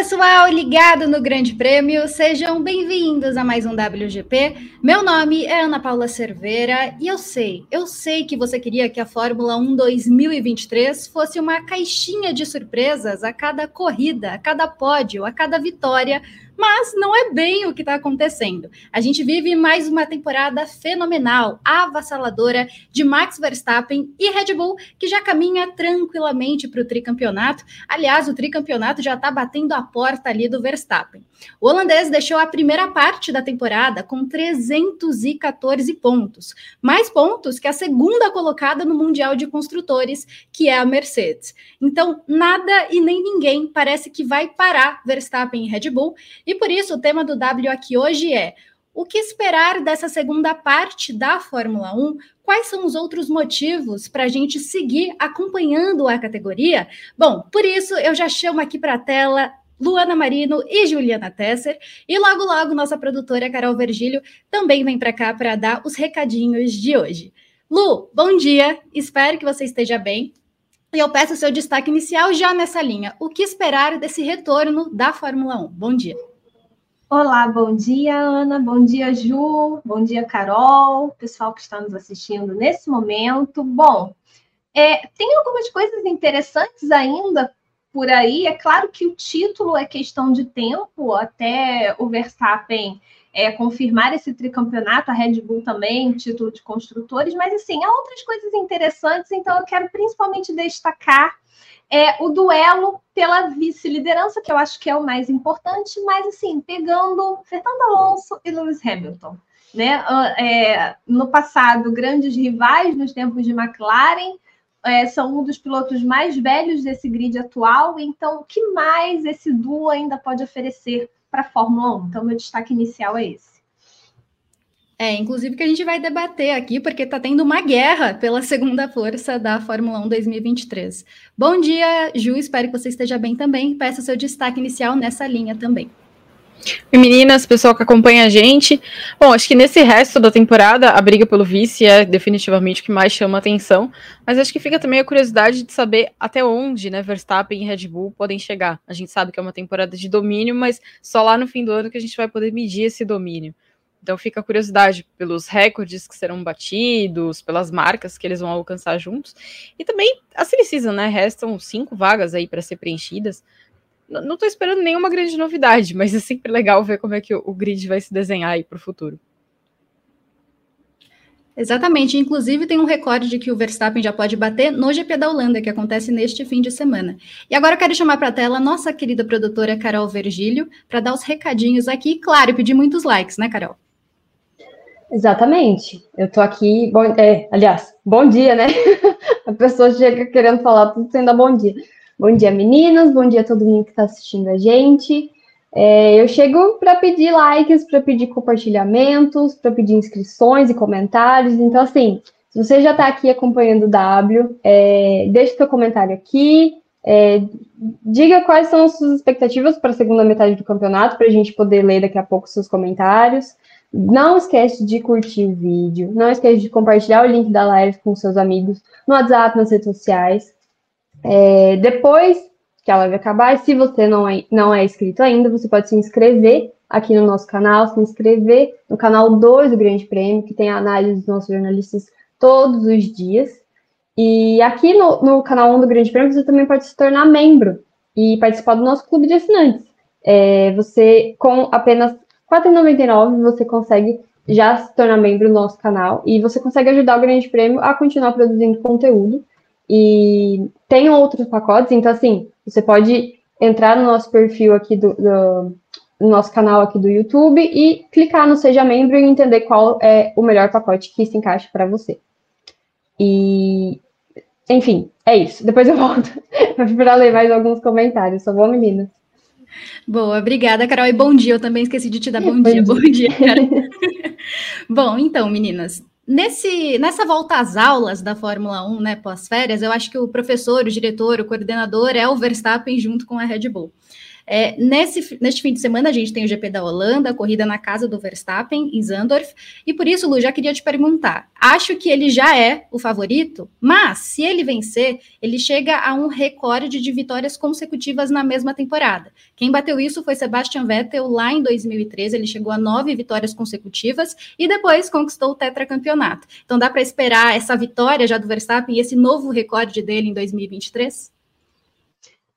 Pessoal, ligado no Grande Prêmio, sejam bem-vindos a mais um WGP. Meu nome é Ana Paula Cerveira e eu sei, eu sei que você queria que a Fórmula 1 2023 fosse uma caixinha de surpresas a cada corrida, a cada pódio, a cada vitória mas não é bem o que está acontecendo. A gente vive mais uma temporada fenomenal, avassaladora de Max Verstappen e Red Bull, que já caminha tranquilamente para o tricampeonato. Aliás, o tricampeonato já está batendo a porta ali do Verstappen. O holandês deixou a primeira parte da temporada com 314 pontos, mais pontos que a segunda colocada no Mundial de Construtores, que é a Mercedes. Então, nada e nem ninguém parece que vai parar Verstappen e Red Bull e por isso o tema do W aqui hoje é: o que esperar dessa segunda parte da Fórmula 1? Quais são os outros motivos para a gente seguir acompanhando a categoria? Bom, por isso eu já chamo aqui para a tela Luana Marino e Juliana Tesser. E logo, logo, nossa produtora Carol Vergílio também vem para cá para dar os recadinhos de hoje. Lu, bom dia, espero que você esteja bem. E eu peço o seu destaque inicial já nessa linha. O que esperar desse retorno da Fórmula 1? Bom dia. Olá, bom dia, Ana, bom dia, Ju, bom dia, Carol, pessoal que está nos assistindo nesse momento. Bom, é, tem algumas coisas interessantes ainda por aí. É claro que o título é questão de tempo. Até o Verstappen é, confirmar esse tricampeonato, a Red Bull também, título de construtores, mas assim, há outras coisas interessantes, então eu quero principalmente destacar é o duelo pela vice-liderança, que eu acho que é o mais importante, mas assim, pegando Fernando Alonso e Lewis Hamilton. Né? Ah, é, no passado, grandes rivais nos tempos de McLaren, é, são um dos pilotos mais velhos desse grid atual, então o que mais esse duo ainda pode oferecer para a Fórmula 1? Então, meu destaque inicial é esse. É, inclusive que a gente vai debater aqui, porque está tendo uma guerra pela segunda força da Fórmula 1 2023. Bom dia, Ju, espero que você esteja bem também. Peço seu destaque inicial nessa linha também. E meninas, pessoal que acompanha a gente. Bom, acho que nesse resto da temporada, a briga pelo vice é definitivamente o que mais chama atenção. Mas acho que fica também a curiosidade de saber até onde, né, Verstappen e Red Bull podem chegar. A gente sabe que é uma temporada de domínio, mas só lá no fim do ano que a gente vai poder medir esse domínio. Então fica a curiosidade pelos recordes que serão batidos, pelas marcas que eles vão alcançar juntos. E também a silly né? Restam cinco vagas aí para ser preenchidas. N não estou esperando nenhuma grande novidade, mas é sempre legal ver como é que o, o grid vai se desenhar aí para o futuro. Exatamente. Inclusive, tem um recorde de que o Verstappen já pode bater no GP da Holanda, que acontece neste fim de semana. E agora eu quero chamar para a tela a nossa querida produtora Carol Vergílio para dar os recadinhos aqui. Claro, pedir muitos likes, né, Carol? Exatamente. Eu tô aqui, bom, é, aliás, bom dia, né? A pessoa chega querendo falar tudo sem dar bom dia. Bom dia, meninas, bom dia a todo mundo que está assistindo a gente. É, eu chego para pedir likes, para pedir compartilhamentos, para pedir inscrições e comentários. Então, assim, se você já está aqui acompanhando o W, é, deixe seu comentário aqui, é, diga quais são as suas expectativas para a segunda metade do campeonato, para a gente poder ler daqui a pouco seus comentários. Não esquece de curtir o vídeo, não esquece de compartilhar o link da live com seus amigos no WhatsApp, nas redes sociais. É, depois que a live acabar, se você não é, não é inscrito ainda, você pode se inscrever aqui no nosso canal, se inscrever no canal 2 do Grande Prêmio, que tem a análise dos nossos jornalistas todos os dias. E aqui no, no canal 1 do Grande Prêmio, você também pode se tornar membro e participar do nosso clube de assinantes. É, você, com apenas 4,99 você consegue já se tornar membro do nosso canal e você consegue ajudar o Grande Prêmio a continuar produzindo conteúdo. E tem outros pacotes, então assim, você pode entrar no nosso perfil aqui do, do no nosso canal aqui do YouTube e clicar no Seja Membro e entender qual é o melhor pacote que se encaixa para você. E, enfim, é isso. Depois eu volto para ler mais alguns comentários. Sou boa menina. Boa, obrigada, Carol. E bom dia. Eu também esqueci de te dar bom, bom dia. dia. Bom dia, Carol. bom, então, meninas, nesse, nessa volta às aulas da Fórmula 1, né, pós-férias, eu acho que o professor, o diretor, o coordenador é o Verstappen junto com a Red Bull. É, nesse, neste fim de semana, a gente tem o GP da Holanda, a corrida na casa do Verstappen, em Zandorf, e por isso, Lu, já queria te perguntar: acho que ele já é o favorito, mas se ele vencer, ele chega a um recorde de vitórias consecutivas na mesma temporada. Quem bateu isso foi Sebastian Vettel lá em 2013, ele chegou a nove vitórias consecutivas e depois conquistou o tetracampeonato. Então dá para esperar essa vitória já do Verstappen e esse novo recorde dele em 2023?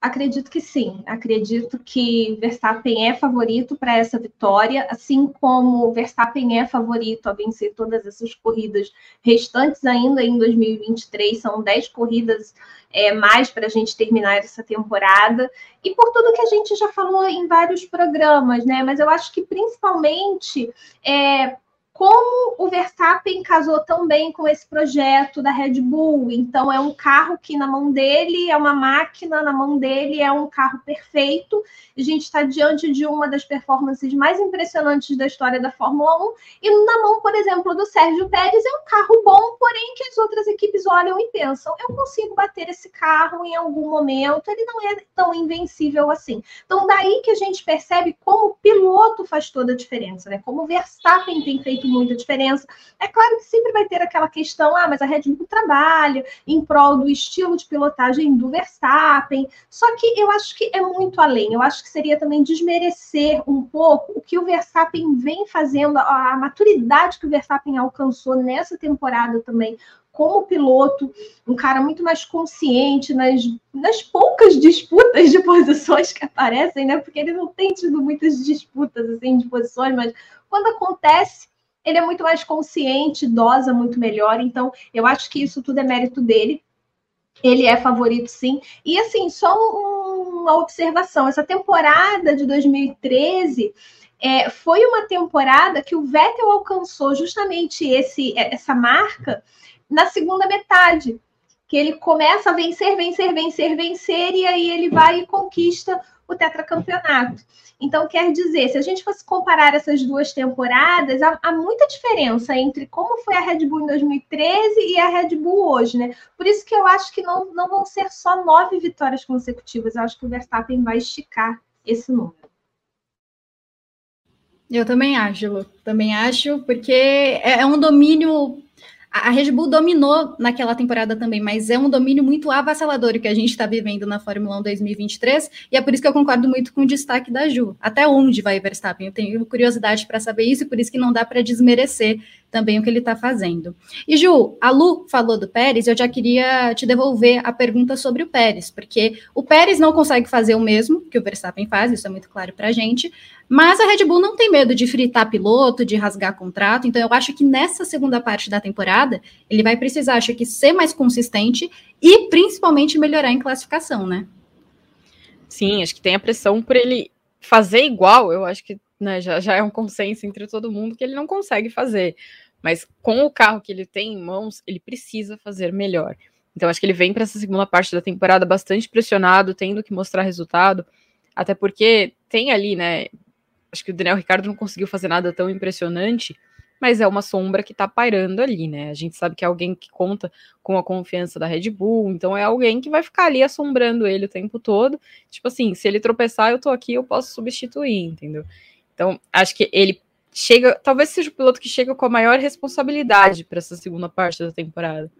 Acredito que sim. Acredito que Verstappen é favorito para essa vitória, assim como Verstappen é favorito a vencer todas essas corridas restantes ainda em 2023. São 10 corridas é, mais para a gente terminar essa temporada. E por tudo que a gente já falou em vários programas, né? Mas eu acho que principalmente é, como o Verstappen casou tão bem com esse projeto da Red Bull. Então, é um carro que na mão dele é uma máquina, na mão dele é um carro perfeito. A gente está diante de uma das performances mais impressionantes da história da Fórmula 1. E na mão, por exemplo, do Sérgio Pérez, é um carro bom, porém que as outras equipes olham e pensam: eu consigo bater esse carro em algum momento, ele não é tão invencível assim. Então, daí que a gente percebe como o piloto faz toda a diferença, né? Como o Verstappen tem feito muita diferença. É claro que sempre vai ter aquela questão, ah, mas a Red Bull trabalha em prol do estilo de pilotagem do Verstappen. Só que eu acho que é muito além. Eu acho que seria também desmerecer um pouco o que o Verstappen vem fazendo, a maturidade que o Verstappen alcançou nessa temporada também como piloto, um cara muito mais consciente nas, nas poucas disputas de posições que aparecem, né? Porque ele não tem tido muitas disputas assim de posições, mas quando acontece, ele é muito mais consciente, dosa muito melhor. Então, eu acho que isso tudo é mérito dele. Ele é favorito, sim. E assim, só uma observação: essa temporada de 2013 é, foi uma temporada que o Vettel alcançou justamente esse, essa marca na segunda metade. Que ele começa a vencer, vencer, vencer, vencer, e aí ele vai e conquista o tetracampeonato. Então, quer dizer, se a gente fosse comparar essas duas temporadas, há, há, muita diferença entre como foi a Red Bull em 2013 e a Red Bull hoje, né? Por isso que eu acho que não, não vão ser só nove vitórias consecutivas. Eu acho que o Verstappen vai esticar esse número. Eu também acho, Lu. Também acho, porque é, é um domínio a Red Bull dominou naquela temporada também, mas é um domínio muito avassalador que a gente está vivendo na Fórmula 1 2023, e é por isso que eu concordo muito com o destaque da Ju. Até onde vai Verstappen? Eu tenho curiosidade para saber isso, e por isso que não dá para desmerecer também o que ele está fazendo. E Ju, a Lu falou do Pérez, eu já queria te devolver a pergunta sobre o Pérez, porque o Pérez não consegue fazer o mesmo que o Verstappen faz, isso é muito claro para a gente, mas a Red Bull não tem medo de fritar piloto, de rasgar contrato, então eu acho que nessa segunda parte da temporada ele vai precisar, acho que, ser mais consistente e principalmente melhorar em classificação, né? Sim, acho que tem a pressão por ele fazer igual, eu acho que né, já, já é um consenso entre todo mundo que ele não consegue fazer. Mas com o carro que ele tem em mãos, ele precisa fazer melhor. Então acho que ele vem para essa segunda parte da temporada bastante pressionado, tendo que mostrar resultado, até porque tem ali, né? Acho que o Daniel Ricardo não conseguiu fazer nada tão impressionante, mas é uma sombra que tá pairando ali, né? A gente sabe que é alguém que conta com a confiança da Red Bull, então é alguém que vai ficar ali assombrando ele o tempo todo. Tipo assim, se ele tropeçar, eu tô aqui, eu posso substituir, entendeu? Então, acho que ele chega, talvez seja o piloto que chega com a maior responsabilidade para essa segunda parte da temporada.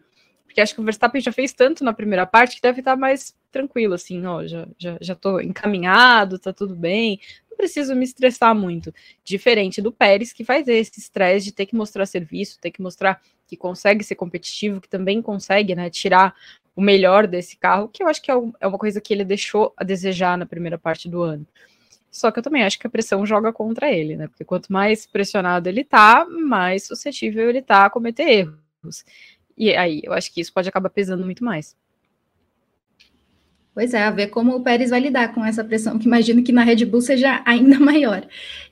Porque acho que o Verstappen já fez tanto na primeira parte que deve estar mais tranquilo, assim, ó, já, já, já tô encaminhado, tá tudo bem, não preciso me estressar muito. Diferente do Pérez, que faz esse estresse de ter que mostrar serviço, ter que mostrar que consegue ser competitivo, que também consegue, né, tirar o melhor desse carro, que eu acho que é, é uma coisa que ele deixou a desejar na primeira parte do ano. Só que eu também acho que a pressão joga contra ele, né? Porque quanto mais pressionado ele tá, mais suscetível ele tá a cometer erros. E aí, eu acho que isso pode acabar pesando muito mais. Pois é, a ver como o Pérez vai lidar com essa pressão, que imagino que na Red Bull seja ainda maior.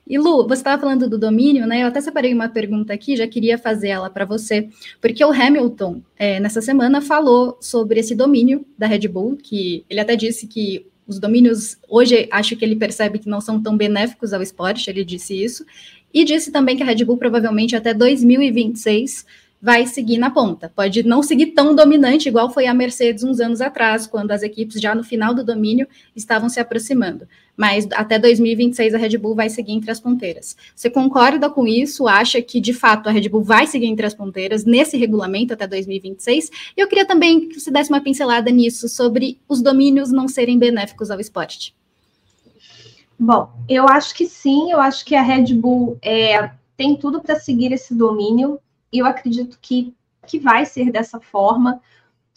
E Lu, você estava falando do domínio, né? Eu até separei uma pergunta aqui, já queria fazer ela para você, porque o Hamilton, é, nessa semana, falou sobre esse domínio da Red Bull, que ele até disse que os domínios, hoje acho que ele percebe que não são tão benéficos ao esporte, ele disse isso, e disse também que a Red Bull provavelmente até 2026 vai seguir na ponta. Pode não seguir tão dominante, igual foi a Mercedes uns anos atrás, quando as equipes já no final do domínio estavam se aproximando. Mas até 2026 a Red Bull vai seguir entre as ponteiras. Você concorda com isso? Acha que de fato a Red Bull vai seguir entre as ponteiras nesse regulamento até 2026? Eu queria também que você desse uma pincelada nisso sobre os domínios não serem benéficos ao esporte. Bom, eu acho que sim, eu acho que a Red Bull é, tem tudo para seguir esse domínio eu acredito que, que vai ser dessa forma.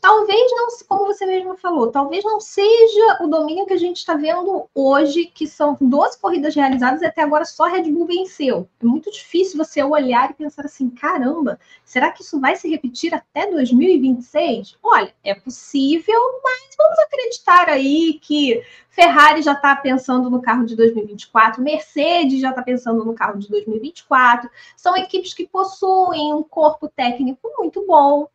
Talvez não, como você mesmo falou, talvez não seja o domínio que a gente está vendo hoje, que são 12 corridas realizadas e até agora só a Red Bull venceu. É muito difícil você olhar e pensar assim: caramba, será que isso vai se repetir até 2026? Olha, é possível, mas vamos acreditar aí que Ferrari já está pensando no carro de 2024, Mercedes já está pensando no carro de 2024. São equipes que possuem um corpo técnico muito bom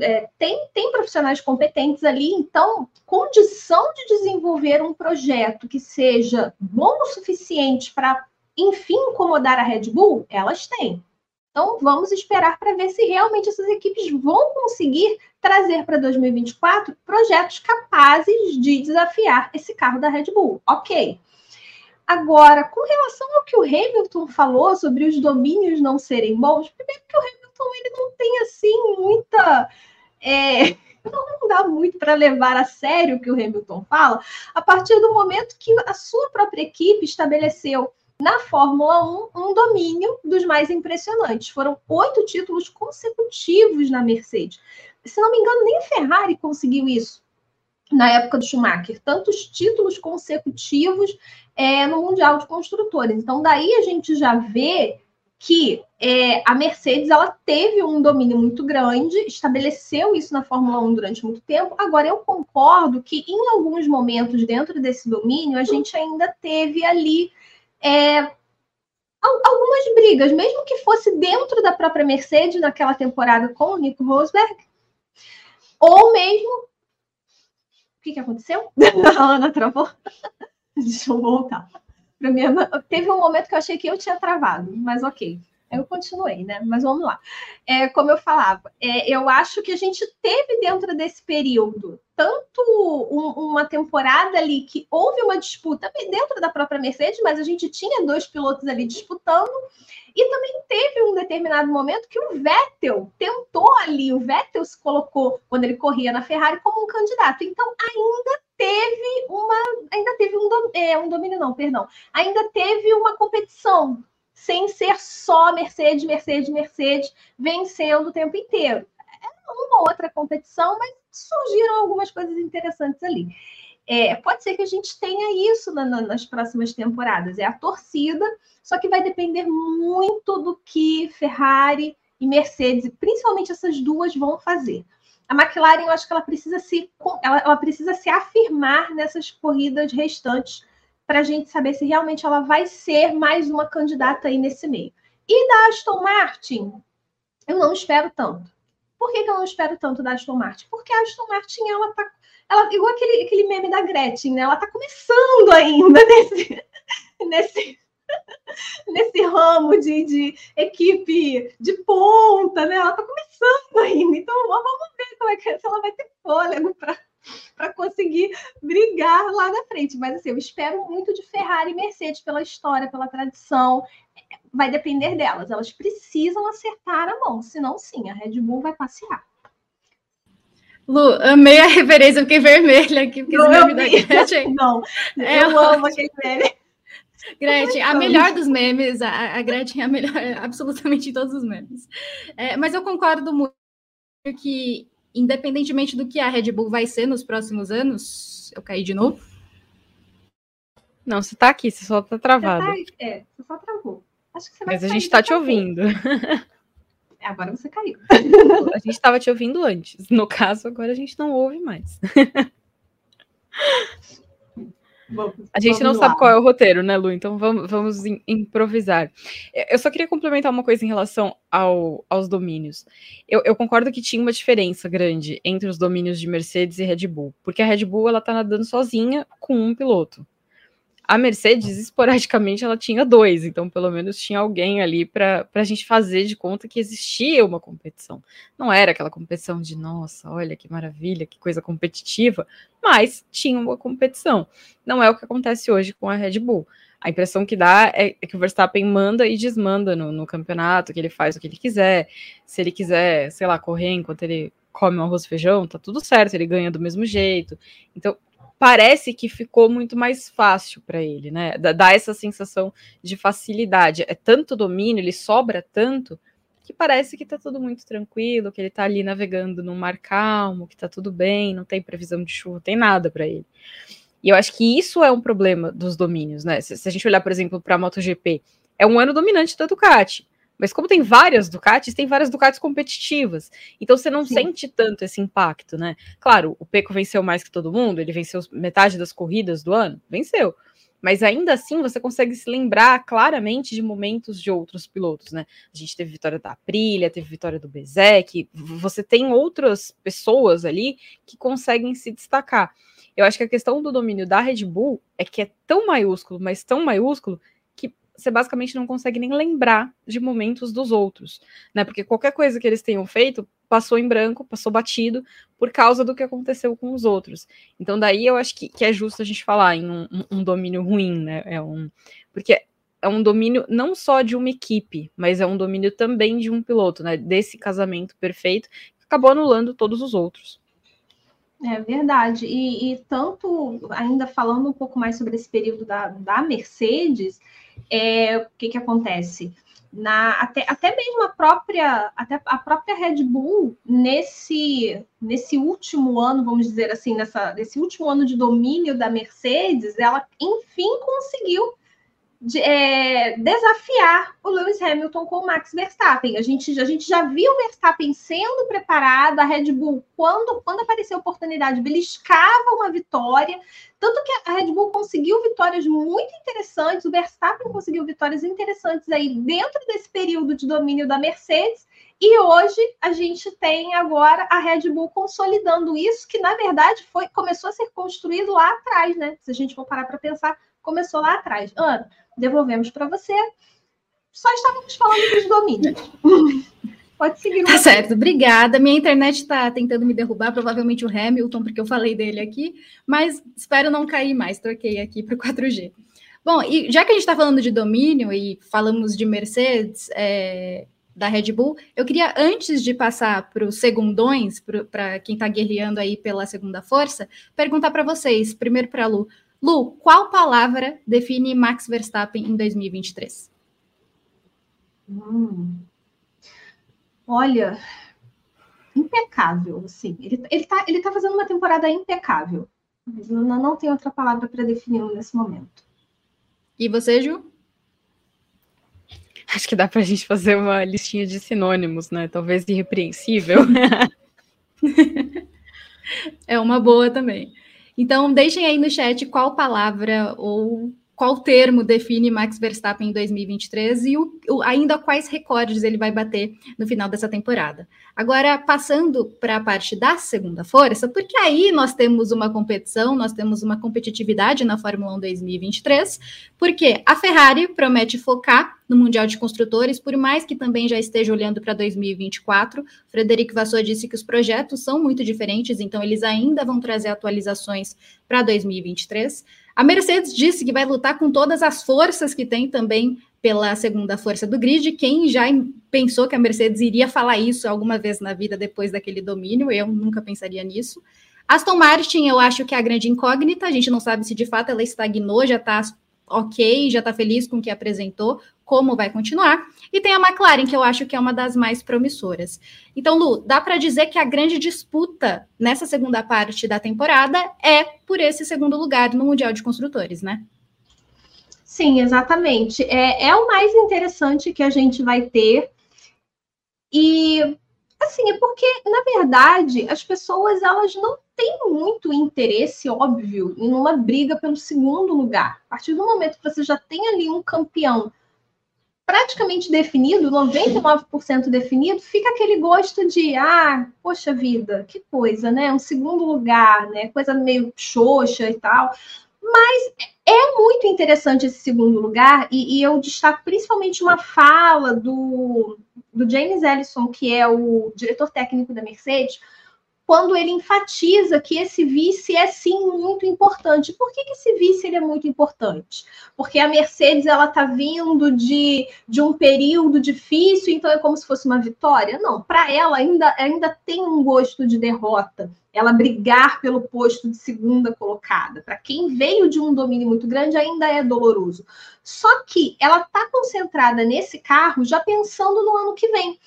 é, tem, tem profissionais competentes ali, então, condição de desenvolver um projeto que seja bom o suficiente para, enfim, incomodar a Red Bull, elas têm. Então, vamos esperar para ver se realmente essas equipes vão conseguir trazer para 2024 projetos capazes de desafiar esse carro da Red Bull. Ok. Agora, com relação ao que o Hamilton falou sobre os domínios não serem bons, primeiro que o Hamilton ele não tem assim muita. É, não dá muito para levar a sério o que o Hamilton fala, a partir do momento que a sua própria equipe estabeleceu na Fórmula 1 um domínio dos mais impressionantes. Foram oito títulos consecutivos na Mercedes. Se não me engano, nem a Ferrari conseguiu isso na época do Schumacher. Tantos títulos consecutivos é, no Mundial de Construtores. Então, daí a gente já vê que é, a Mercedes ela teve um domínio muito grande, estabeleceu isso na Fórmula 1 durante muito tempo. Agora, eu concordo que em alguns momentos dentro desse domínio, a gente ainda teve ali é, algumas brigas, mesmo que fosse dentro da própria Mercedes naquela temporada com o Nico Rosberg, ou mesmo. O que, que aconteceu? a Ana travou. Deixa eu voltar. Minha... Teve um momento que eu achei que eu tinha travado, mas ok. Eu continuei, né? Mas vamos lá. É, como eu falava, é, eu acho que a gente teve dentro desse período tanto um, uma temporada ali que houve uma disputa dentro da própria Mercedes, mas a gente tinha dois pilotos ali disputando, e também teve um determinado momento que o Vettel tentou ali, o Vettel se colocou quando ele corria na Ferrari como um candidato. Então ainda teve uma, ainda teve um, é, um domínio, não, perdão, ainda teve uma competição sem ser só Mercedes, Mercedes, Mercedes vencendo o tempo inteiro. Era uma outra competição, mas surgiram algumas coisas interessantes ali. É, pode ser que a gente tenha isso na, na, nas próximas temporadas. É a torcida, só que vai depender muito do que Ferrari e Mercedes, principalmente essas duas, vão fazer. A McLaren, eu acho que ela precisa se, ela, ela precisa se afirmar nessas corridas restantes para a gente saber se realmente ela vai ser mais uma candidata aí nesse meio. E da Aston Martin, eu não espero tanto. Por que, que eu não espero tanto da Aston Martin? Porque a Aston Martin, ela tá. Ela, igual aquele, aquele meme da Gretchen, né? Ela tá começando ainda nesse, nesse, nesse ramo de, de equipe de ponta, né? Ela tá começando ainda. Então vamos ver como é que se ela vai ter fôlego para para conseguir brigar lá na frente. Mas assim, eu espero muito de Ferrari e Mercedes pela história, pela tradição. Vai depender delas. Elas precisam acertar a mão, senão sim, a Red Bull vai passear. Lu, amei a referência, eu fiquei vermelha aqui, porque não, esse meme da Gretchen. Não, é, eu amo aquele meme. Gretchen, a melhor dos memes, a, a Gretchen é a melhor absolutamente em todos os memes. É, mas eu concordo muito que independentemente do que a Red Bull vai ser nos próximos anos, eu caí de novo. Não, você tá aqui, você só tá travado. Você tá, é, você só travou. Mas a gente tá te ouvindo. É, agora você caiu. A gente estava te ouvindo antes. No caso, agora a gente não ouve mais. a gente não sabe qual é o roteiro, né, Lu? Então vamos, vamos improvisar. Eu só queria complementar uma coisa em relação ao, aos domínios. Eu, eu, concordo que tinha uma diferença grande entre os domínios de Mercedes e Red Bull, porque a Red Bull ela tá nadando sozinha com um piloto. A Mercedes, esporadicamente, ela tinha dois, então pelo menos tinha alguém ali para a gente fazer de conta que existia uma competição. Não era aquela competição de, nossa, olha que maravilha, que coisa competitiva, mas tinha uma competição. Não é o que acontece hoje com a Red Bull. A impressão que dá é, é que o Verstappen manda e desmanda no, no campeonato, que ele faz o que ele quiser. Se ele quiser, sei lá, correr enquanto ele come um arroz e feijão, tá tudo certo, ele ganha do mesmo jeito. Então, parece que ficou muito mais fácil para ele, né? Dá essa sensação de facilidade. É tanto domínio, ele sobra tanto que parece que tá tudo muito tranquilo, que ele tá ali navegando num mar calmo, que tá tudo bem, não tem previsão de chuva, tem nada para ele. E eu acho que isso é um problema dos domínios, né? Se, se a gente olhar, por exemplo, para a MotoGP, é um ano dominante da Ducati. Mas como tem várias Ducatis, tem várias Ducatis competitivas. Então você não Sim. sente tanto esse impacto, né? Claro, o Peco venceu mais que todo mundo, ele venceu metade das corridas do ano, venceu. Mas ainda assim você consegue se lembrar claramente de momentos de outros pilotos, né? A gente teve vitória da Aprilia, teve vitória do Bezek, você tem outras pessoas ali que conseguem se destacar. Eu acho que a questão do domínio da Red Bull é que é tão maiúsculo, mas tão maiúsculo, você basicamente não consegue nem lembrar de momentos dos outros, né? Porque qualquer coisa que eles tenham feito passou em branco, passou batido por causa do que aconteceu com os outros. Então, daí eu acho que, que é justo a gente falar em um, um, domínio ruim, né? É um, porque é um domínio não só de uma equipe, mas é um domínio também de um piloto, né? Desse casamento perfeito que acabou anulando todos os outros. É verdade. E, e, tanto, ainda falando um pouco mais sobre esse período da, da Mercedes, é, o que, que acontece? Na, até, até mesmo a própria, até a própria Red Bull, nesse, nesse último ano, vamos dizer assim, nessa, nesse último ano de domínio da Mercedes, ela enfim conseguiu de, é, desafiar o Lewis Hamilton com o Max Verstappen. A gente, a gente já viu o Verstappen sendo preparado, a Red Bull, quando, quando apareceu a oportunidade, beliscava uma vitória. Tanto que a Red Bull conseguiu vitórias muito interessantes, o Verstappen conseguiu vitórias interessantes aí dentro desse período de domínio da Mercedes. E hoje a gente tem agora a Red Bull consolidando isso, que na verdade foi começou a ser construído lá atrás, né? Se a gente for parar para pensar, começou lá atrás. Ana, devolvemos para você. Só estávamos falando dos domínios. Pode seguir. Tá certo, obrigada. Minha internet está tentando me derrubar, provavelmente o Hamilton, porque eu falei dele aqui, mas espero não cair mais. Troquei aqui para o 4G. Bom, e já que a gente está falando de domínio e falamos de Mercedes, é, da Red Bull, eu queria, antes de passar para os segundões, para quem está guerreando aí pela segunda força, perguntar para vocês, primeiro para a Lu, Lu, qual palavra define Max Verstappen em 2023? Hum. Olha, impecável, assim. Ele, ele, tá, ele tá fazendo uma temporada impecável. Mas não, não tem outra palavra para defini-lo nesse momento. E você, Ju? Acho que dá para a gente fazer uma listinha de sinônimos, né? Talvez irrepreensível. é uma boa também. Então, deixem aí no chat qual palavra ou qual termo define Max Verstappen em 2023 e o, o, ainda quais recordes ele vai bater no final dessa temporada. Agora, passando para a parte da segunda força, porque aí nós temos uma competição, nós temos uma competitividade na Fórmula 1 2023, porque a Ferrari promete focar no Mundial de Construtores, por mais que também já esteja olhando para 2024. Frederico Vassou disse que os projetos são muito diferentes, então eles ainda vão trazer atualizações para 2023. A Mercedes disse que vai lutar com todas as forças que tem também pela segunda força do grid. Quem já pensou que a Mercedes iria falar isso alguma vez na vida depois daquele domínio? Eu nunca pensaria nisso. Aston Martin, eu acho que é a grande incógnita. A gente não sabe se de fato ela estagnou, já está ok, já está feliz com o que apresentou, como vai continuar. E tem a McLaren, que eu acho que é uma das mais promissoras. Então, Lu, dá para dizer que a grande disputa nessa segunda parte da temporada é por esse segundo lugar no Mundial de Construtores, né? Sim, exatamente. É, é o mais interessante que a gente vai ter. E assim, é porque, na verdade, as pessoas elas não têm muito interesse, óbvio, em uma briga pelo segundo lugar. A partir do momento que você já tem ali um campeão praticamente definido, 99% definido, fica aquele gosto de, ah, poxa vida, que coisa, né? Um segundo lugar, né? Coisa meio xoxa e tal. Mas é muito interessante esse segundo lugar, e, e eu destaco principalmente uma fala do, do James Ellison, que é o diretor técnico da Mercedes, quando ele enfatiza que esse vice é sim muito importante. Por que, que esse vice ele é muito importante? Porque a Mercedes ela está vindo de, de um período difícil, então é como se fosse uma vitória? Não, para ela ainda, ainda tem um gosto de derrota. Ela brigar pelo posto de segunda colocada. Para quem veio de um domínio muito grande, ainda é doloroso. Só que ela está concentrada nesse carro já pensando no ano que vem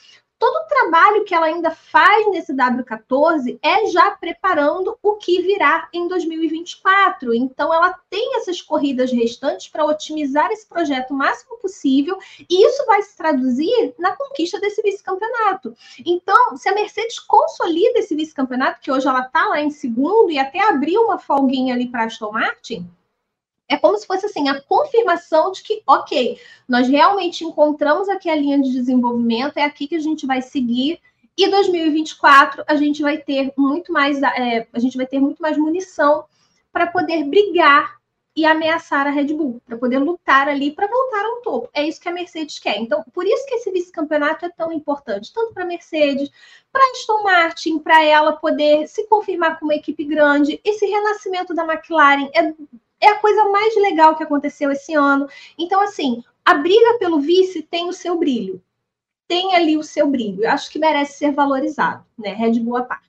todo o trabalho que ela ainda faz nesse W14 é já preparando o que virá em 2024. Então, ela tem essas corridas restantes para otimizar esse projeto o máximo possível, e isso vai se traduzir na conquista desse vice-campeonato. Então, se a Mercedes consolida esse vice-campeonato, que hoje ela está lá em segundo e até abriu uma folguinha ali para Aston Martin é como se fosse assim a confirmação de que, ok, nós realmente encontramos aqui a linha de desenvolvimento, é aqui que a gente vai seguir. E 2024 a gente vai ter muito mais, é, a gente vai ter muito mais munição para poder brigar e ameaçar a Red Bull, para poder lutar ali para voltar ao topo. É isso que a Mercedes quer. Então, por isso que esse vice-campeonato é tão importante, tanto para a Mercedes, para a Aston Martin, para ela poder se confirmar como uma equipe grande. Esse renascimento da McLaren é é a coisa mais legal que aconteceu esse ano. Então, assim, a briga pelo vice tem o seu brilho. Tem ali o seu brilho. Eu acho que merece ser valorizado, né? Red Bull à parte.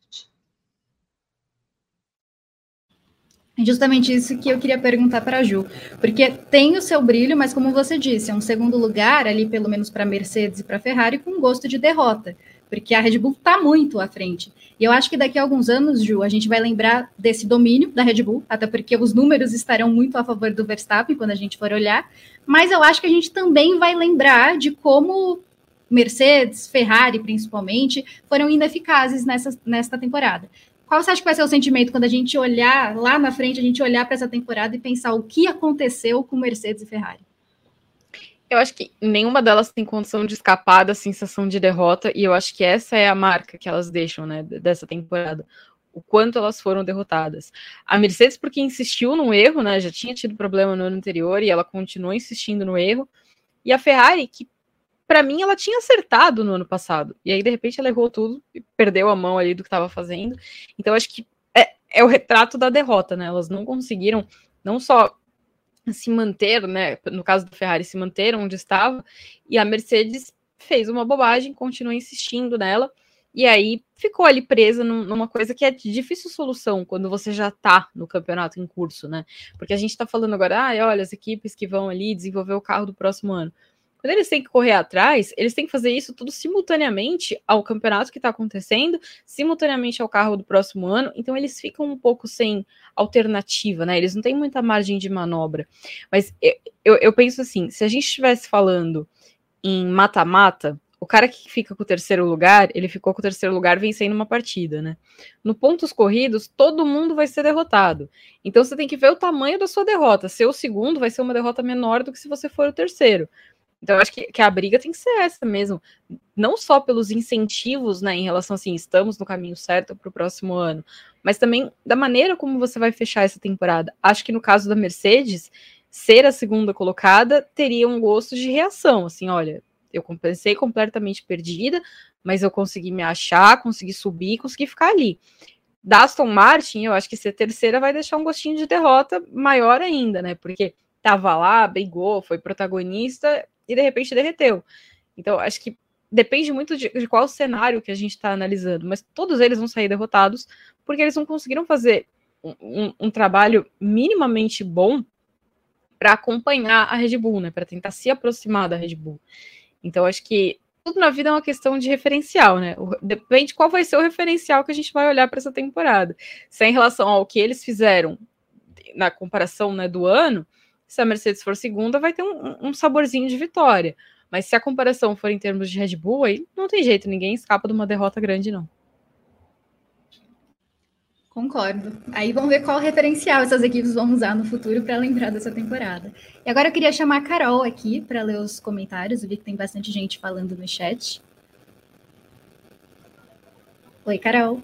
É justamente isso que eu queria perguntar para a Ju, porque tem o seu brilho, mas como você disse, é um segundo lugar ali, pelo menos para Mercedes e para Ferrari, com gosto de derrota porque a Red Bull está muito à frente. E eu acho que daqui a alguns anos, Ju, a gente vai lembrar desse domínio da Red Bull, até porque os números estarão muito a favor do Verstappen quando a gente for olhar, mas eu acho que a gente também vai lembrar de como Mercedes, Ferrari principalmente, foram ineficazes nessa, nesta temporada. Qual você acha que vai ser o sentimento quando a gente olhar lá na frente, a gente olhar para essa temporada e pensar o que aconteceu com Mercedes e Ferrari? Eu acho que nenhuma delas tem condição de escapar da sensação de derrota, e eu acho que essa é a marca que elas deixam, né, dessa temporada. O quanto elas foram derrotadas. A Mercedes, porque insistiu no erro, né? Já tinha tido problema no ano anterior e ela continuou insistindo no erro. E a Ferrari, que para mim ela tinha acertado no ano passado. E aí, de repente, ela errou tudo e perdeu a mão ali do que estava fazendo. Então, acho que é, é o retrato da derrota, né? Elas não conseguiram não só se manter, né? No caso da Ferrari, se manter onde estava, e a Mercedes fez uma bobagem, continuou insistindo nela, e aí ficou ali presa numa coisa que é de difícil solução quando você já tá no campeonato em curso, né? Porque a gente tá falando agora, ah, olha, as equipes que vão ali desenvolver o carro do próximo ano. Quando eles têm que correr atrás, eles têm que fazer isso tudo simultaneamente ao campeonato que está acontecendo, simultaneamente ao carro do próximo ano, então eles ficam um pouco sem alternativa, né? Eles não têm muita margem de manobra. Mas eu, eu, penso assim: se a gente estivesse falando em mata-mata, o cara que fica com o terceiro lugar, ele ficou com o terceiro lugar vencendo uma partida, né? No pontos corridos, todo mundo vai ser derrotado. Então você tem que ver o tamanho da sua derrota. Ser o segundo vai ser uma derrota menor do que se você for o terceiro. Então, eu acho que, que a briga tem que ser essa mesmo. Não só pelos incentivos, né, em relação assim, estamos no caminho certo para o próximo ano, mas também da maneira como você vai fechar essa temporada. Acho que no caso da Mercedes, ser a segunda colocada teria um gosto de reação. Assim, olha, eu compensei completamente perdida, mas eu consegui me achar, consegui subir, consegui ficar ali. Da Aston Martin, eu acho que ser terceira vai deixar um gostinho de derrota maior ainda, né? Porque tava lá, brigou, foi protagonista e de repente derreteu. Então, acho que depende muito de, de qual cenário que a gente está analisando, mas todos eles vão sair derrotados porque eles não conseguiram fazer um, um, um trabalho minimamente bom para acompanhar a Red Bull, né? Para tentar se aproximar da Red Bull. Então, acho que tudo na vida é uma questão de referencial, né? O, depende qual vai ser o referencial que a gente vai olhar para essa temporada. Se é em relação ao que eles fizeram na comparação né, do ano, se a Mercedes for segunda, vai ter um, um saborzinho de vitória. Mas se a comparação for em termos de Red Bull, aí não tem jeito, ninguém escapa de uma derrota grande, não. Concordo. Aí vamos ver qual referencial essas equipes vão usar no futuro para lembrar dessa temporada. E agora eu queria chamar a Carol aqui para ler os comentários. Eu vi que tem bastante gente falando no chat. Oi, Carol.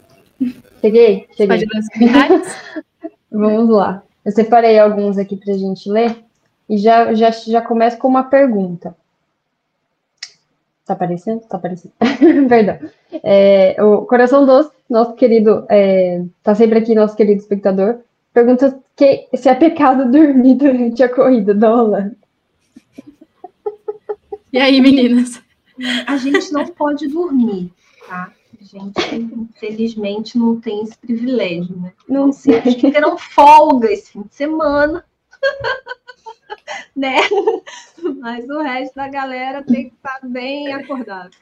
Cheguei, cheguei. Pode ler os comentários? vamos lá. Eu separei alguns aqui para a gente ler e já, já, já começo com uma pergunta. Tá aparecendo? Tá aparecendo. Perdão. É, o Coração Doce, nosso querido, é, tá sempre aqui, nosso querido espectador, pergunta que, se é pecado dormir durante a corrida da Holanda. E aí, meninas? A gente não pode dormir, tá? A gente, infelizmente, não tem esse privilégio, né? Não sei. que terão folga esse fim de semana. né? Mas o resto da galera tem que estar bem acordado.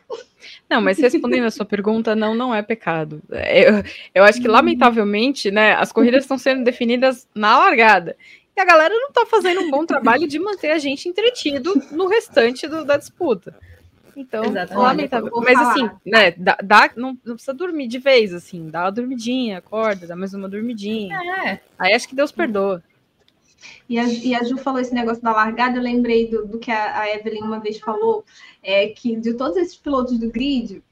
Não, mas respondendo a sua pergunta, não, não é pecado. Eu, eu acho que, lamentavelmente, né, as corridas estão sendo definidas na largada. E a galera não está fazendo um bom trabalho de manter a gente entretido no restante do, da disputa. Então, lamentável. Mas assim, né, dá, dá, não, não, precisa dormir de vez, assim, dá uma dormidinha, acorda, dá mais uma dormidinha. É. Aí acho que Deus perdoa. E a, e a Ju falou esse negócio da largada, eu lembrei do, do que a, a, Evelyn uma vez falou, é que de todos esses pilotos do grid,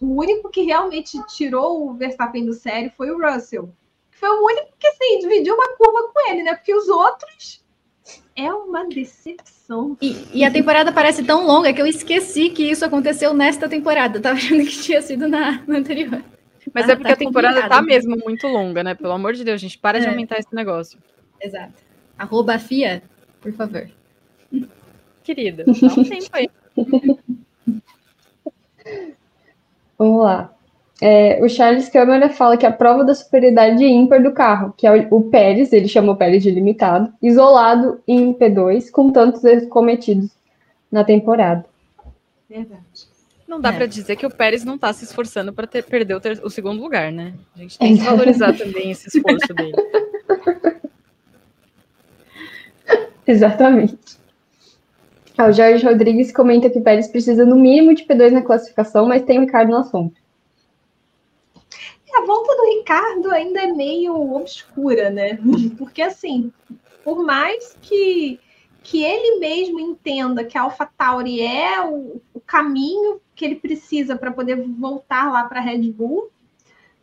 o único que realmente tirou o Verstappen do sério foi o Russell. Foi o único que, assim, dividiu uma curva com ele, né? Porque os outros é uma decepção. E, e, a temporada parece tão longa que eu esqueci que isso aconteceu nesta temporada. Eu tava achando que tinha sido na, na anterior. Mas ah, é porque tá a temporada tá mesmo muito longa, né? Pelo amor de Deus, gente, para é. de aumentar esse negócio. Exato. Arroba FIA, por favor. Querida, dá um tempo aí. Vamos lá. É, o Charles Câmara fala que a prova da superioridade ímpar do carro, que é o, o Pérez, ele chamou o Pérez de limitado, isolado em P2, com tantos erros cometidos na temporada. Verdade. Não dá é. para dizer que o Pérez não está se esforçando para perder o, ter, o, segundo lugar, né? A gente tem que valorizar também esse esforço dele. Exatamente. Ah, o Jorge Rodrigues comenta que o Pérez precisa no mínimo de P2 na classificação, mas tem o Ricardo na sombra. A volta do Ricardo ainda é meio obscura, né? Porque assim, por mais que, que ele mesmo entenda que a AlphaTauri é o, o caminho que ele precisa para poder voltar lá para a Red Bull,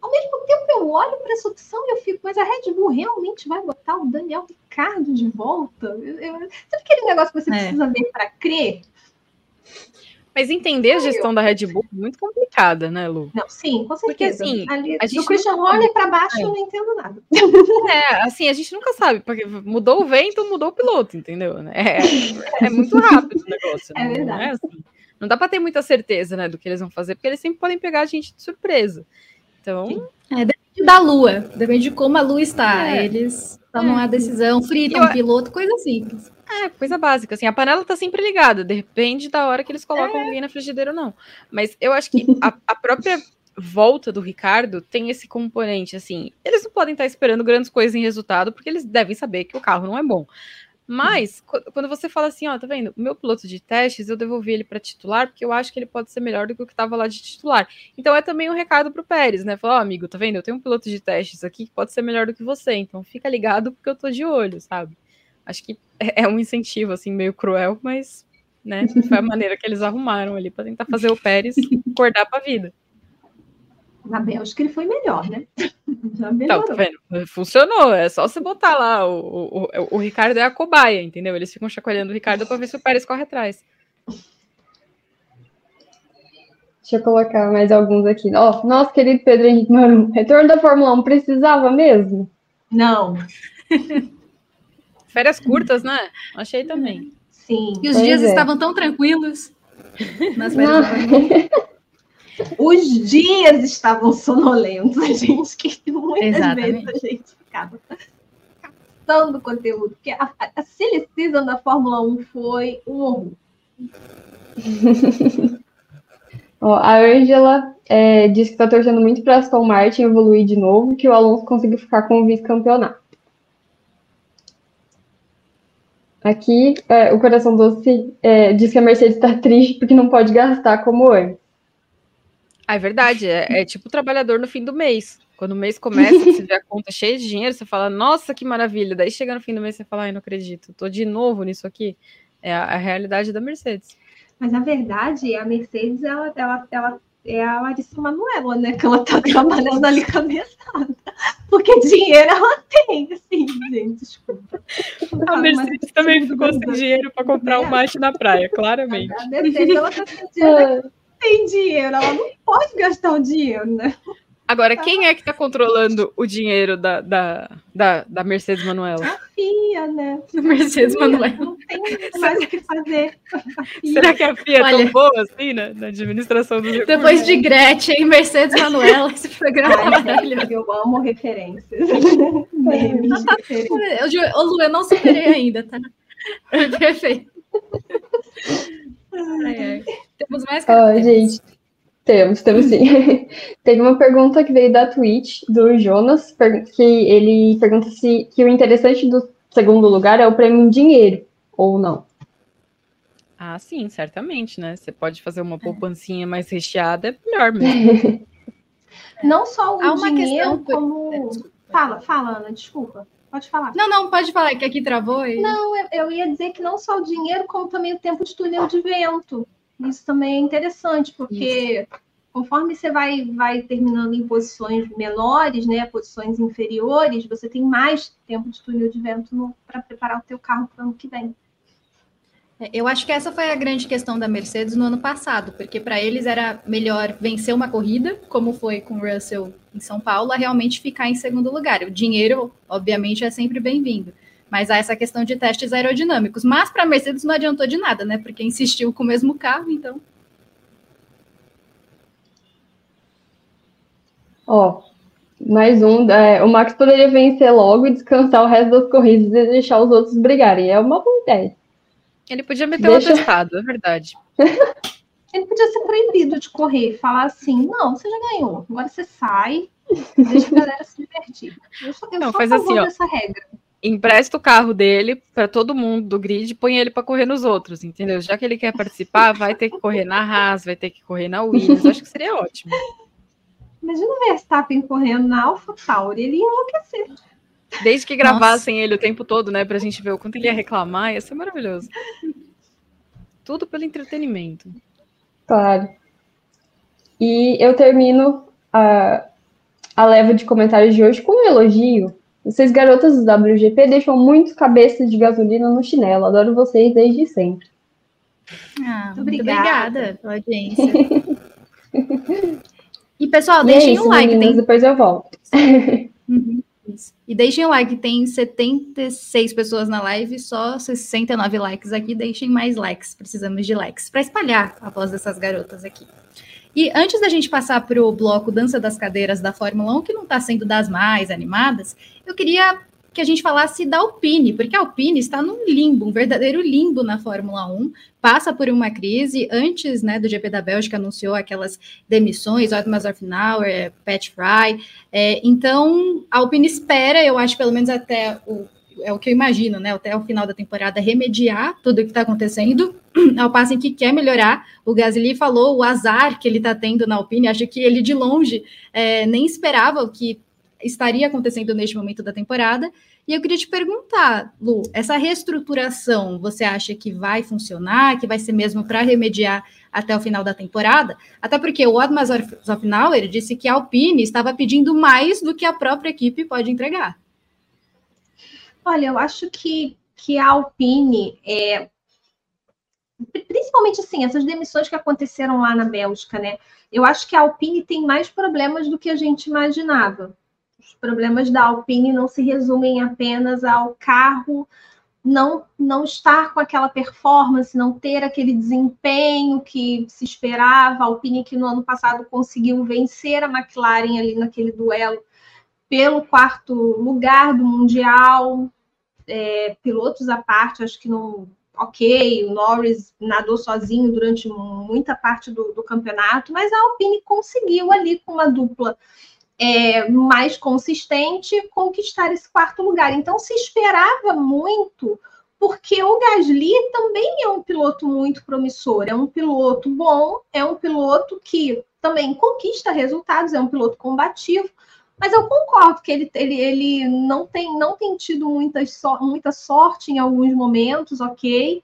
ao mesmo tempo, eu olho para essa opção e eu fico, mas a Red Bull realmente vai botar o Daniel Ricardo de volta? Eu, eu, sabe aquele negócio que você é. precisa ver para crer? Mas entender a gestão da Red Bull é muito complicada, né, Lu? Não, sim, com certeza. Porque, assim, Ali, a gente do Christian Horner para baixo é. eu não entendo nada. É, assim, a gente nunca sabe, porque mudou o vento, mudou o piloto, entendeu? É, é muito rápido o negócio. É né? verdade. Não, é assim, não dá para ter muita certeza, né, do que eles vão fazer, porque eles sempre podem pegar a gente de surpresa. Então. É, depende da lua, depende de como a lua está. É. Eles tomam é. a decisão, fritam o um piloto, coisa simples. É, coisa básica, assim, a panela tá sempre ligada, depende da hora que eles colocam é. alguém na frigideira ou não. Mas eu acho que a, a, própria volta do Ricardo tem esse componente, assim, eles não podem estar esperando grandes coisas em resultado, porque eles devem saber que o carro não é bom. Mas, quando você fala assim, ó, tá vendo? O meu piloto de testes, eu devolvi ele para titular, porque eu acho que ele pode ser melhor do que o que estava lá de titular. Então é também um recado pro Pérez, né? Falar, ó, amigo, tá vendo? Eu tenho um piloto de testes aqui que pode ser melhor do que você, então fica ligado porque eu tô de olho, sabe? Acho que é, é um incentivo, assim, meio cruel, mas, né, foi a maneira que eles arrumaram ali para tentar fazer o Pérez acordar pra vida. Na Bélgica ele foi melhor, né? Já Então, tá vendo? Funcionou. É só você botar lá. O, o, o Ricardo é a cobaia, entendeu? Eles ficam chacoalhando o Ricardo para ver se o Pérez corre atrás. Deixa eu colocar mais alguns aqui. Oh, nosso querido Pedro Henrique Marum. Retorno da Fórmula 1 precisava mesmo? Não. Férias curtas, né? Achei também. Sim. E os dias é. estavam tão tranquilos nas férias da Fórmula 1. Os dias estavam sonolentos, a gente, que muitas Exatamente. vezes a gente ficava caçando conteúdo, porque a, a silly season da Fórmula 1 foi um horror. a Angela é, disse que está torcendo muito para Aston Martin evoluir de novo, que o Alonso consiga ficar com o vice-campeonato. Aqui, é, o Coração Doce é, diz que a Mercedes está triste porque não pode gastar como antes. Ah, é verdade. É, é, tipo o trabalhador no fim do mês. Quando o mês começa, você vê a conta cheia de dinheiro, você fala, nossa, que maravilha. Daí chega no fim do mês, você fala, ai, não acredito, tô de novo nisso aqui. É a, a realidade da Mercedes. Mas na verdade, a Mercedes, ela, ela, ela é a Larissa Manoela, né? Que ela tá trabalhando ali cabeçada. Porque dinheiro ela tem, assim. gente, desculpa. A Mercedes também ficou sem dinheiro para comprar um mate na praia, claramente. A Mercedes, ela tá sem dinheiro, tem dinheiro, ela não pode gastar o dinheiro, né? Agora, quem é que está controlando o dinheiro da, da, da, da Mercedes Manuela? A FIA, né? A Mercedes Manuela. Não tem mais o que fazer. Será que a FIA é Olha, tão boa assim né? na administração do recursos? Depois de Gretchen, Mercedes Manuela, esse programa é maravilhoso. Eu amo referências. Ô, Lu, eu não superei ainda, tá? Perfeito. Ai, ai. Temos mais oh, gente. Temos, temos sim. Teve uma pergunta que veio da Twitch, do Jonas, que ele pergunta se que o interessante do segundo lugar é o prêmio em dinheiro, ou não. Ah, sim, certamente, né? Você pode fazer uma poupancinha mais recheada, é melhor mesmo. não só o Há uma dinheiro, questão... como... Fala, fala, Ana, desculpa. Pode falar. Não, não, pode falar, que aqui travou. E... Não, eu, eu ia dizer que não só o dinheiro, como também o tempo de túnel de vento. Isso também é interessante, porque Isso. conforme você vai, vai terminando em posições menores, né, posições inferiores, você tem mais tempo de túnel de vento para preparar o teu carro para o ano que vem. É, eu acho que essa foi a grande questão da Mercedes no ano passado, porque para eles era melhor vencer uma corrida, como foi com o Russell em São Paulo, a realmente ficar em segundo lugar. O dinheiro, obviamente, é sempre bem-vindo mas há essa questão de testes aerodinâmicos. Mas para a Mercedes não adiantou de nada, né? Porque insistiu com o mesmo carro, então. Ó, mais um. É, o Max poderia vencer logo e descansar o resto das corridas e deixar os outros brigarem. É uma boa ideia. Ele podia meter Deixa... um atestado, é verdade. Ele podia ser proibido de correr, falar assim: não, você já ganhou, agora você sai, deixa a galera se divertir. Eu sou, eu não, sou faz a favor assim, dessa regra empresta o carro dele para todo mundo do grid e põe ele para correr nos outros, entendeu? Já que ele quer participar, vai ter que correr na Haas, vai ter que correr na Williams. Acho que seria ótimo. Imagina o Verstappen correndo na Alpha Tauri, ele ia enlouquecer. Desde que gravassem Nossa. ele o tempo todo, né, pra gente ver o quanto ele ia reclamar, ia ser maravilhoso. Tudo pelo entretenimento. Claro. E eu termino a, a leva de comentários de hoje com um elogio vocês, garotas do WGP, deixam muitos cabeças de gasolina no chinelo. Adoro vocês desde sempre. Ah, muito obrigada. obrigada pela audiência. e, pessoal, e deixem é isso, um like. Meninas, tem... Depois eu volto. Uhum, e deixem o like. Tem 76 pessoas na live, só 69 likes aqui. Deixem mais likes. Precisamos de likes para espalhar a voz dessas garotas aqui. E antes da gente passar para o bloco Dança das Cadeiras da Fórmula 1, que não está sendo das mais animadas, eu queria que a gente falasse da Alpine, porque a Alpine está num limbo, um verdadeiro limbo na Fórmula 1, passa por uma crise, antes né, do GP da Bélgica anunciou aquelas demissões, Otmar Zorfinauer, Pat Fry, é, então a Alpine espera, eu acho pelo menos até o é o que eu imagino, né, até o final da temporada, remediar tudo o que está acontecendo, ao passo em que quer melhorar. O Gasly falou o azar que ele está tendo na Alpine, acho que ele de longe é, nem esperava o que estaria acontecendo neste momento da temporada. E eu queria te perguntar, Lu, essa reestruturação, você acha que vai funcionar, que vai ser mesmo para remediar até o final da temporada? Até porque o Otmar Zofnauer disse que a Alpine estava pedindo mais do que a própria equipe pode entregar. Olha, eu acho que, que a Alpine, é, principalmente assim, essas demissões que aconteceram lá na Bélgica, né? Eu acho que a Alpine tem mais problemas do que a gente imaginava. Os problemas da Alpine não se resumem apenas ao carro não não estar com aquela performance, não ter aquele desempenho que se esperava. A Alpine que no ano passado conseguiu vencer a McLaren ali naquele duelo pelo quarto lugar do mundial, é, pilotos à parte, acho que não. Ok, o Norris nadou sozinho durante muita parte do, do campeonato, mas a Alpine conseguiu ali com uma dupla é, mais consistente conquistar esse quarto lugar. Então se esperava muito, porque o Gasly também é um piloto muito promissor, é um piloto bom, é um piloto que também conquista resultados, é um piloto combativo, mas eu concordo que ele, ele, ele não, tem, não tem tido muita, muita sorte em alguns momentos, ok.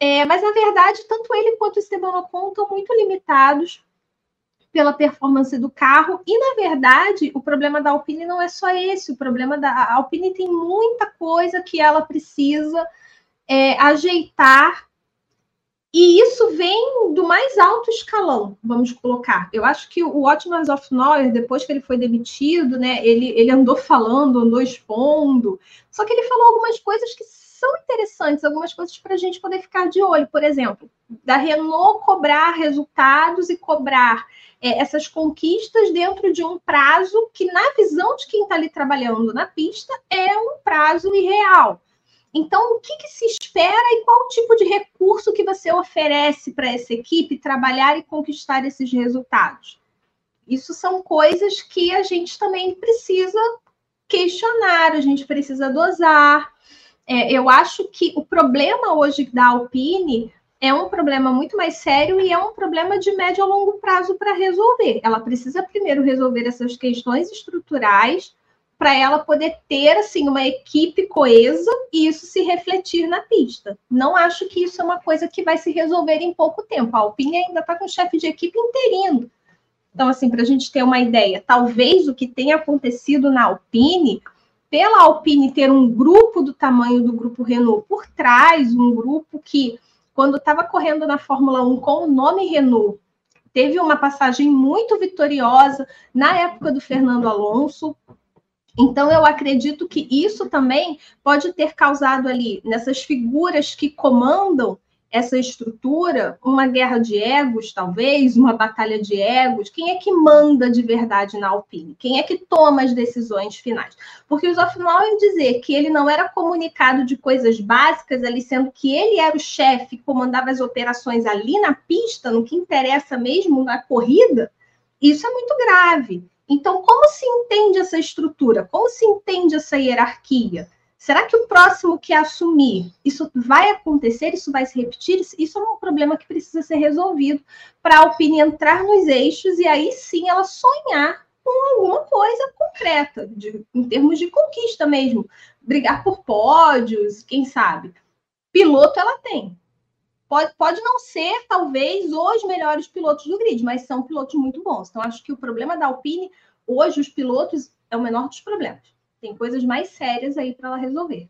É, mas, na verdade, tanto ele quanto o Esteban Ocon estão muito limitados pela performance do carro. E, na verdade, o problema da Alpine não é só esse. O problema da Alpine tem muita coisa que ela precisa é, ajeitar. E isso vem do mais alto escalão, vamos colocar. Eu acho que o Otmar Neuer, depois que ele foi demitido, né, ele, ele andou falando, andou expondo, só que ele falou algumas coisas que são interessantes, algumas coisas para a gente poder ficar de olho. Por exemplo, da Renault cobrar resultados e cobrar é, essas conquistas dentro de um prazo que, na visão de quem está ali trabalhando na pista, é um prazo irreal. Então, o que, que, se espera e qual tipo de recurso que você oferece para essa equipe trabalhar e conquistar esses resultados? Isso são coisas que a gente também precisa questionar, a gente precisa dosar. É, eu acho que o problema hoje da Alpine é um problema muito mais sério e é um problema de médio a longo prazo para resolver. Ela precisa primeiro resolver essas questões estruturais para ela poder ter assim uma equipe coesa e isso se refletir na pista. Não acho que isso é uma coisa que vai se resolver em pouco tempo. A Alpine ainda está com o chefe de equipe interino. Então, assim, para a gente ter uma ideia, talvez o que tenha acontecido na Alpine, pela Alpine ter um grupo do tamanho do grupo Renault por trás, um grupo que, quando estava correndo na Fórmula 1 com o nome Renault, teve uma passagem muito vitoriosa na época do Fernando Alonso, então, eu acredito que isso também pode ter causado ali, nessas figuras que comandam essa estrutura, uma guerra de egos, talvez, uma batalha de egos. Quem é que manda de verdade na Alpine? Quem é que toma as decisões finais? Porque o Zofnauer dizer que ele não era comunicado de coisas básicas ali, sendo que ele era o chefe, comandava as operações ali na pista, no que interessa mesmo na corrida, isso é muito grave. Então, como se entende essa estrutura? Como se entende essa hierarquia? Será que o próximo que assumir, isso vai acontecer, isso vai se repetir? Isso é um problema que precisa ser resolvido para a Alpine entrar nos eixos e aí sim ela sonhar com alguma coisa concreta, de, em termos de conquista mesmo. Brigar por pódios, quem sabe. Piloto ela tem, Pode, pode não ser, talvez, os melhores pilotos do grid, mas são pilotos muito bons. Então, acho que o problema da Alpine, hoje, os pilotos, é o menor dos problemas. Tem coisas mais sérias aí para ela resolver.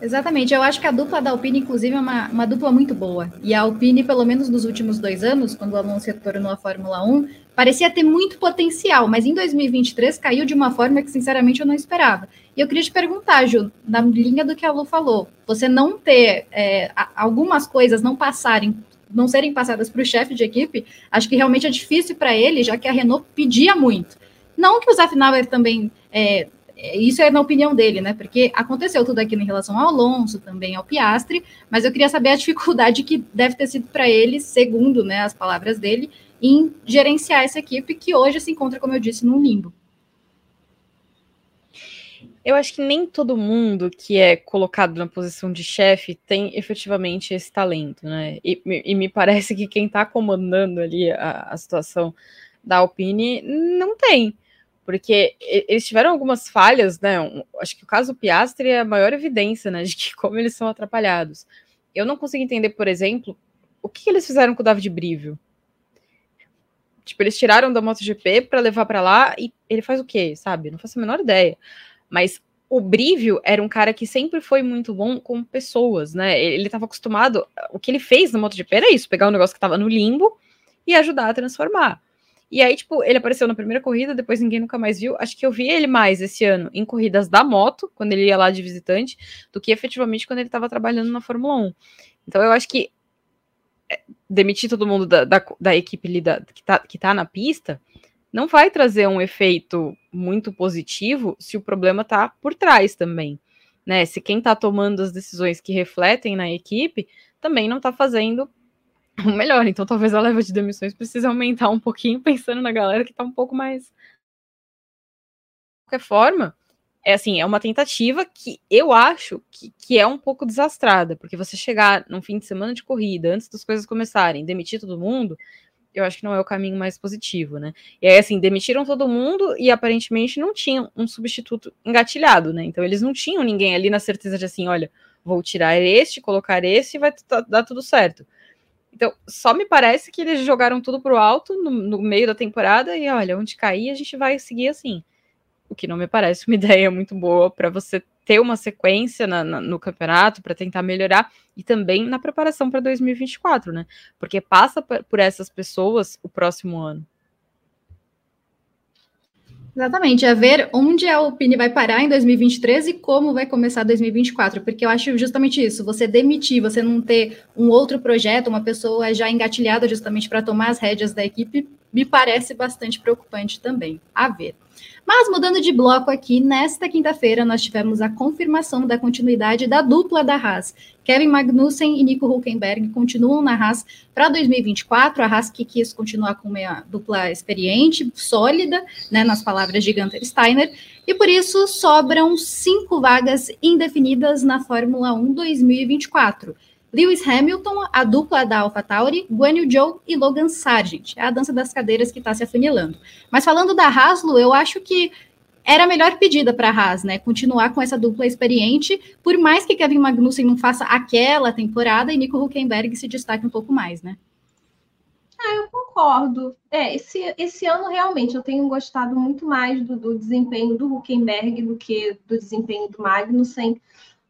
Exatamente, eu acho que a dupla da Alpine, inclusive, é uma, uma dupla muito boa. E a Alpine, pelo menos nos últimos dois anos, quando o Alonso retornou à Fórmula 1, parecia ter muito potencial, mas em 2023 caiu de uma forma que, sinceramente, eu não esperava. E eu queria te perguntar, Ju, na linha do que a Lu falou, você não ter é, algumas coisas não passarem, não serem passadas para o chefe de equipe, acho que realmente é difícil para ele, já que a Renault pedia muito. Não que o Zafnauer também é, isso é na opinião dele, né? Porque aconteceu tudo aquilo em relação ao Alonso, também ao Piastre, mas eu queria saber a dificuldade que deve ter sido para ele, segundo né, as palavras dele, em gerenciar essa equipe que hoje se encontra, como eu disse, num limbo. Eu acho que nem todo mundo que é colocado na posição de chefe tem efetivamente esse talento, né? E, e me parece que quem está comandando ali a, a situação da Alpine não tem porque eles tiveram algumas falhas, né? Acho que o caso Piastri é a maior evidência, né, de que como eles são atrapalhados. Eu não consigo entender, por exemplo, o que eles fizeram com o David Brivio. Tipo, eles tiraram da MotoGP para levar para lá e ele faz o quê, sabe? Não faço a menor ideia. Mas o Brivio era um cara que sempre foi muito bom com pessoas, né? Ele estava acostumado. O que ele fez na MotoGP era isso: pegar um negócio que estava no limbo e ajudar a transformar. E aí, tipo, ele apareceu na primeira corrida, depois ninguém nunca mais viu. Acho que eu vi ele mais esse ano em corridas da moto, quando ele ia lá de visitante, do que efetivamente quando ele estava trabalhando na Fórmula 1. Então eu acho que é, demitir todo mundo da, da, da equipe ali da, que, tá, que tá na pista não vai trazer um efeito muito positivo se o problema tá por trás também. Né? Se quem tá tomando as decisões que refletem na equipe também não tá fazendo o melhor. Então talvez a leva de demissões precise aumentar um pouquinho, pensando na galera que está um pouco mais. De qualquer forma, é assim, é uma tentativa que eu acho que, que é um pouco desastrada, porque você chegar num fim de semana de corrida, antes das coisas começarem, demitir todo mundo, eu acho que não é o caminho mais positivo, né? E aí, assim, demitiram todo mundo e aparentemente não tinham um substituto engatilhado, né? Então eles não tinham ninguém ali na certeza de assim, olha, vou tirar este, colocar esse e vai dar tudo certo. Então, só me parece que eles jogaram tudo pro alto no, no meio da temporada e olha, onde cair a gente vai seguir assim. O que não me parece uma ideia muito boa para você ter uma sequência na, na, no campeonato para tentar melhorar e também na preparação para 2024, né? Porque passa por essas pessoas o próximo ano. Exatamente, é ver onde a Alpine vai parar em 2023 e como vai começar 2024, porque eu acho justamente isso, você demitir, você não ter um outro projeto, uma pessoa já engatilhada justamente para tomar as rédeas da equipe, me parece bastante preocupante também. A ver. Mas mudando de bloco aqui, nesta quinta-feira nós tivemos a confirmação da continuidade da dupla da Haas. Kevin Magnussen e Nico Hulkenberg continuam na Haas para 2024. A Haas que quis continuar com uma dupla experiente, sólida, né, nas palavras de Gunter Steiner, e por isso sobram cinco vagas indefinidas na Fórmula 1 2024. Lewis Hamilton, a dupla da AlphaTauri, Guan Yu Zhou e Logan Sargent. É a dança das cadeiras que está se afunilando. Mas falando da Haslo, eu acho que era a melhor pedida para a Haas, né? Continuar com essa dupla experiente, por mais que Kevin Magnussen não faça aquela temporada e Nico Huckenberg se destaque um pouco mais, né? Ah, eu concordo. É, esse, esse ano realmente eu tenho gostado muito mais do, do desempenho do Huckenberg do que do desempenho do Magnussen.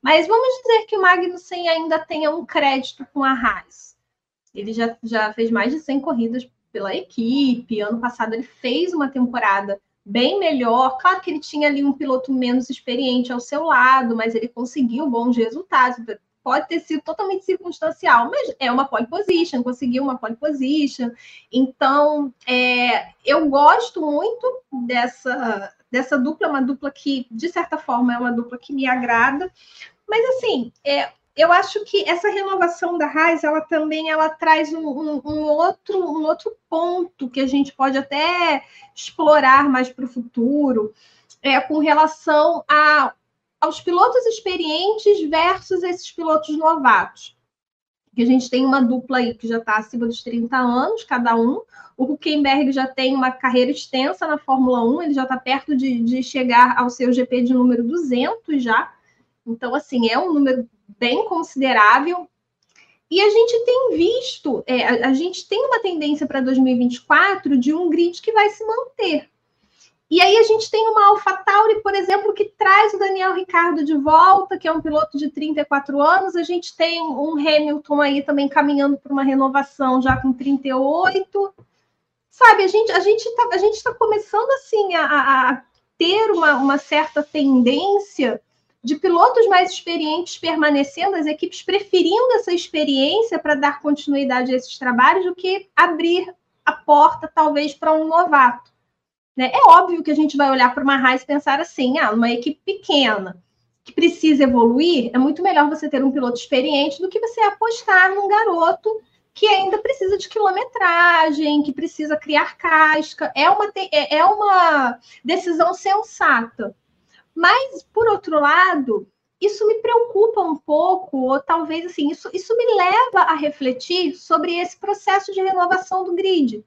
Mas vamos dizer que o Magnussen ainda tenha um crédito com a Haas. Ele já, já fez mais de 100 corridas pela equipe. Ano passado ele fez uma temporada bem melhor. Claro que ele tinha ali um piloto menos experiente ao seu lado, mas ele conseguiu bons resultados. Pode ter sido totalmente circunstancial, mas é uma pole position, conseguiu uma pole position. Então, é, eu gosto muito dessa, dessa dupla, uma dupla que, de certa forma, é uma dupla que me agrada. Mas assim, é, eu acho que essa renovação da Raiz, ela também ela traz um, um, um, outro, um outro ponto que a gente pode até explorar mais para o futuro, é, com relação a, aos pilotos experientes versus esses pilotos novatos. Que a gente tem uma dupla aí que já está acima dos 30 anos, cada um. O Huckenberg já tem uma carreira extensa na Fórmula 1, ele já está perto de, de chegar ao seu GP de número 200 já. Então, assim, é um número bem considerável. E a gente tem visto, é, a, a, gente tem uma tendência para 2024 de um grid que vai se manter. E aí a gente tem uma AlphaTauri, por exemplo, que traz o Daniel Ricardo de volta, que é um piloto de 34 anos. A gente tem um Hamilton aí também caminhando por uma renovação já com 38. Sabe, a gente a gente está a gente tá começando assim a, a ter uma, uma certa tendência de pilotos mais experientes permanecendo, as equipes preferindo essa experiência para dar continuidade a esses trabalhos do que abrir a porta, talvez, para um novato. Né? É óbvio que a gente vai olhar para uma Haas e pensar assim: ah, uma equipe pequena que precisa evoluir, é muito melhor você ter um piloto experiente do que você apostar num garoto que ainda precisa de quilometragem, que precisa criar casca. É uma, é, é uma decisão sensata. Mas, por outro lado, isso me preocupa um pouco, ou talvez assim, isso, isso me leva a refletir sobre esse processo de renovação do grid.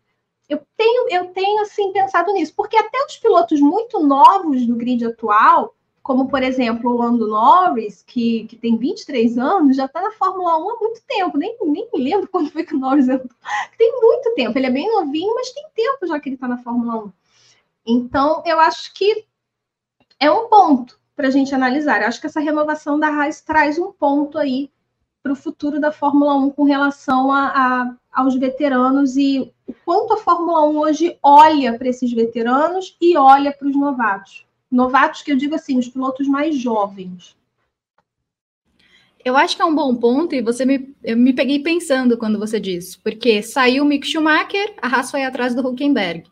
Eu tenho, eu tenho assim pensado nisso, porque até os pilotos muito novos do grid atual, como por exemplo o Lando Norris, que, que tem 23 anos, já está na Fórmula 1 há muito tempo, nem, nem lembro quando foi que o Norris entrou. Tem muito tempo, ele é bem novinho, mas tem tempo já que ele está na Fórmula 1. Então, eu acho que é um ponto para a gente analisar. Eu acho que essa renovação da Haas traz um ponto aí para o futuro da Fórmula 1 com relação a, a, aos veteranos e o quanto a Fórmula 1 hoje olha para esses veteranos e olha para os novatos. Novatos que eu digo assim, os pilotos mais jovens. Eu acho que é um bom ponto e você me, eu me peguei pensando quando você disse, porque saiu o Mick Schumacher, a Haas foi atrás do Huckenberg.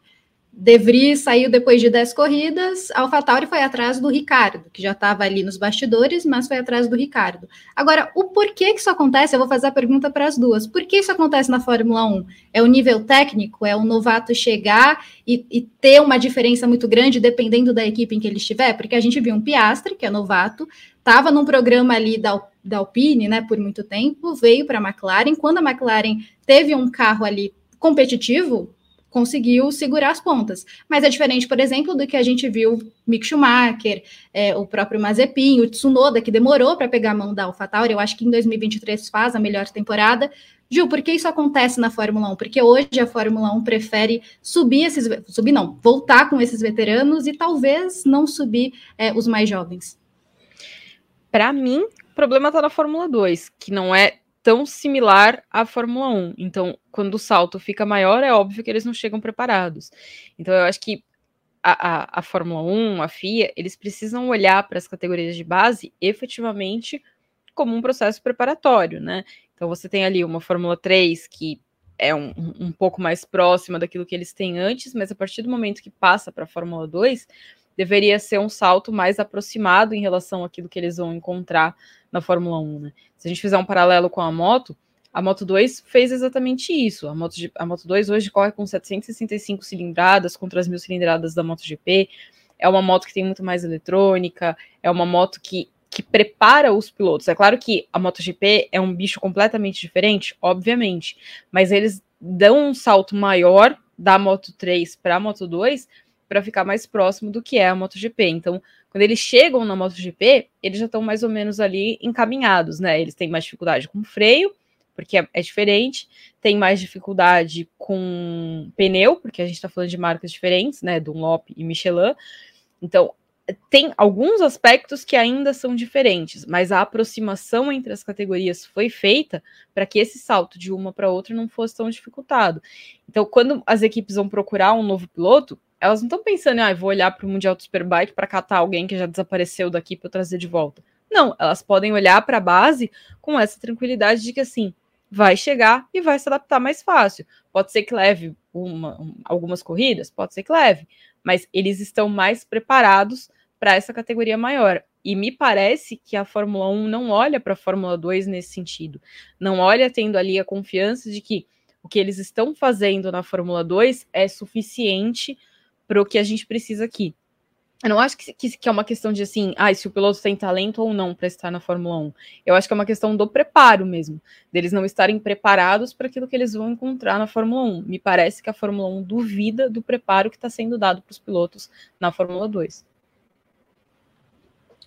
De Vries saiu depois de 10 corridas, AlphaTauri foi atrás do Ricardo, que já estava ali nos bastidores, mas foi atrás do Ricardo. Agora, o porquê que isso acontece, eu vou fazer a pergunta para as duas. Por que isso acontece na Fórmula 1? É o nível técnico? É o novato chegar e, e ter uma diferença muito grande dependendo da equipe em que ele estiver? Porque a gente viu um Piastre, que é novato, estava num programa ali da, da Alpine, né, por muito tempo, veio para a McLaren. Quando a McLaren teve um carro ali competitivo, conseguiu segurar as pontas. Mas é diferente, por exemplo, do que a gente viu Mick Schumacher, é, o próprio Mazepin, o Tsunoda, que demorou para pegar a mão da AlphaTauri. Eu acho que em 2023 faz a melhor temporada. Gil, por que isso acontece na Fórmula 1? Porque hoje a Fórmula 1 prefere subir esses. Subir não, voltar com esses veteranos e talvez não subir é, os mais jovens. Para mim, o problema está na Fórmula 2, que não é tão similar à Fórmula 1. Então, quando o salto fica maior, é óbvio que eles não chegam preparados. Então, eu acho que a, a, a Fórmula 1, a FIA, eles precisam olhar para as categorias de base efetivamente como um processo preparatório, né? Então, você tem ali uma Fórmula 3 que é um, um pouco mais próxima daquilo que eles têm antes, mas a partir do momento que passa para a Fórmula 2, deveria ser um salto mais aproximado em relação àquilo que eles vão encontrar na Fórmula 1. Né? Se a gente fizer um paralelo com a moto, a Moto 2 fez exatamente isso. A Moto, a Moto 2 hoje corre com 765 cilindradas contra as mil cilindradas da MotoGP. É uma moto que tem muito mais eletrônica, é uma moto que, que prepara os pilotos. É claro que a MotoGP é um bicho completamente diferente, obviamente, mas eles dão um salto maior da Moto 3 para a Moto 2 para ficar mais próximo do que é a MotoGP. Então, quando eles chegam na MotoGP, eles já estão mais ou menos ali encaminhados, né? Eles têm mais dificuldade com freio, porque é, é diferente, tem mais dificuldade com pneu, porque a gente está falando de marcas diferentes, né? Dunlop e Michelin. Então, tem alguns aspectos que ainda são diferentes, mas a aproximação entre as categorias foi feita para que esse salto de uma para outra não fosse tão dificultado. Então, quando as equipes vão procurar um novo piloto, elas não estão pensando, ah, vou olhar para o Mundial do Superbike para catar alguém que já desapareceu daqui para trazer de volta. Não, elas podem olhar para a base com essa tranquilidade de que assim vai chegar e vai se adaptar mais fácil. Pode ser que leve uma, um, algumas corridas, pode ser que leve, mas eles estão mais preparados para essa categoria maior. E me parece que a Fórmula 1 não olha para a Fórmula 2 nesse sentido. Não olha tendo ali a confiança de que o que eles estão fazendo na Fórmula 2 é suficiente para o que a gente precisa aqui. Eu não acho que, que, que, é uma questão de assim, ah, se o piloto tem talento ou não para estar na Fórmula 1. Eu acho que é uma questão do preparo mesmo, deles não estarem preparados para aquilo que eles vão encontrar na Fórmula 1. Me parece que a Fórmula 1 duvida do preparo que está sendo dado para os pilotos na Fórmula 2.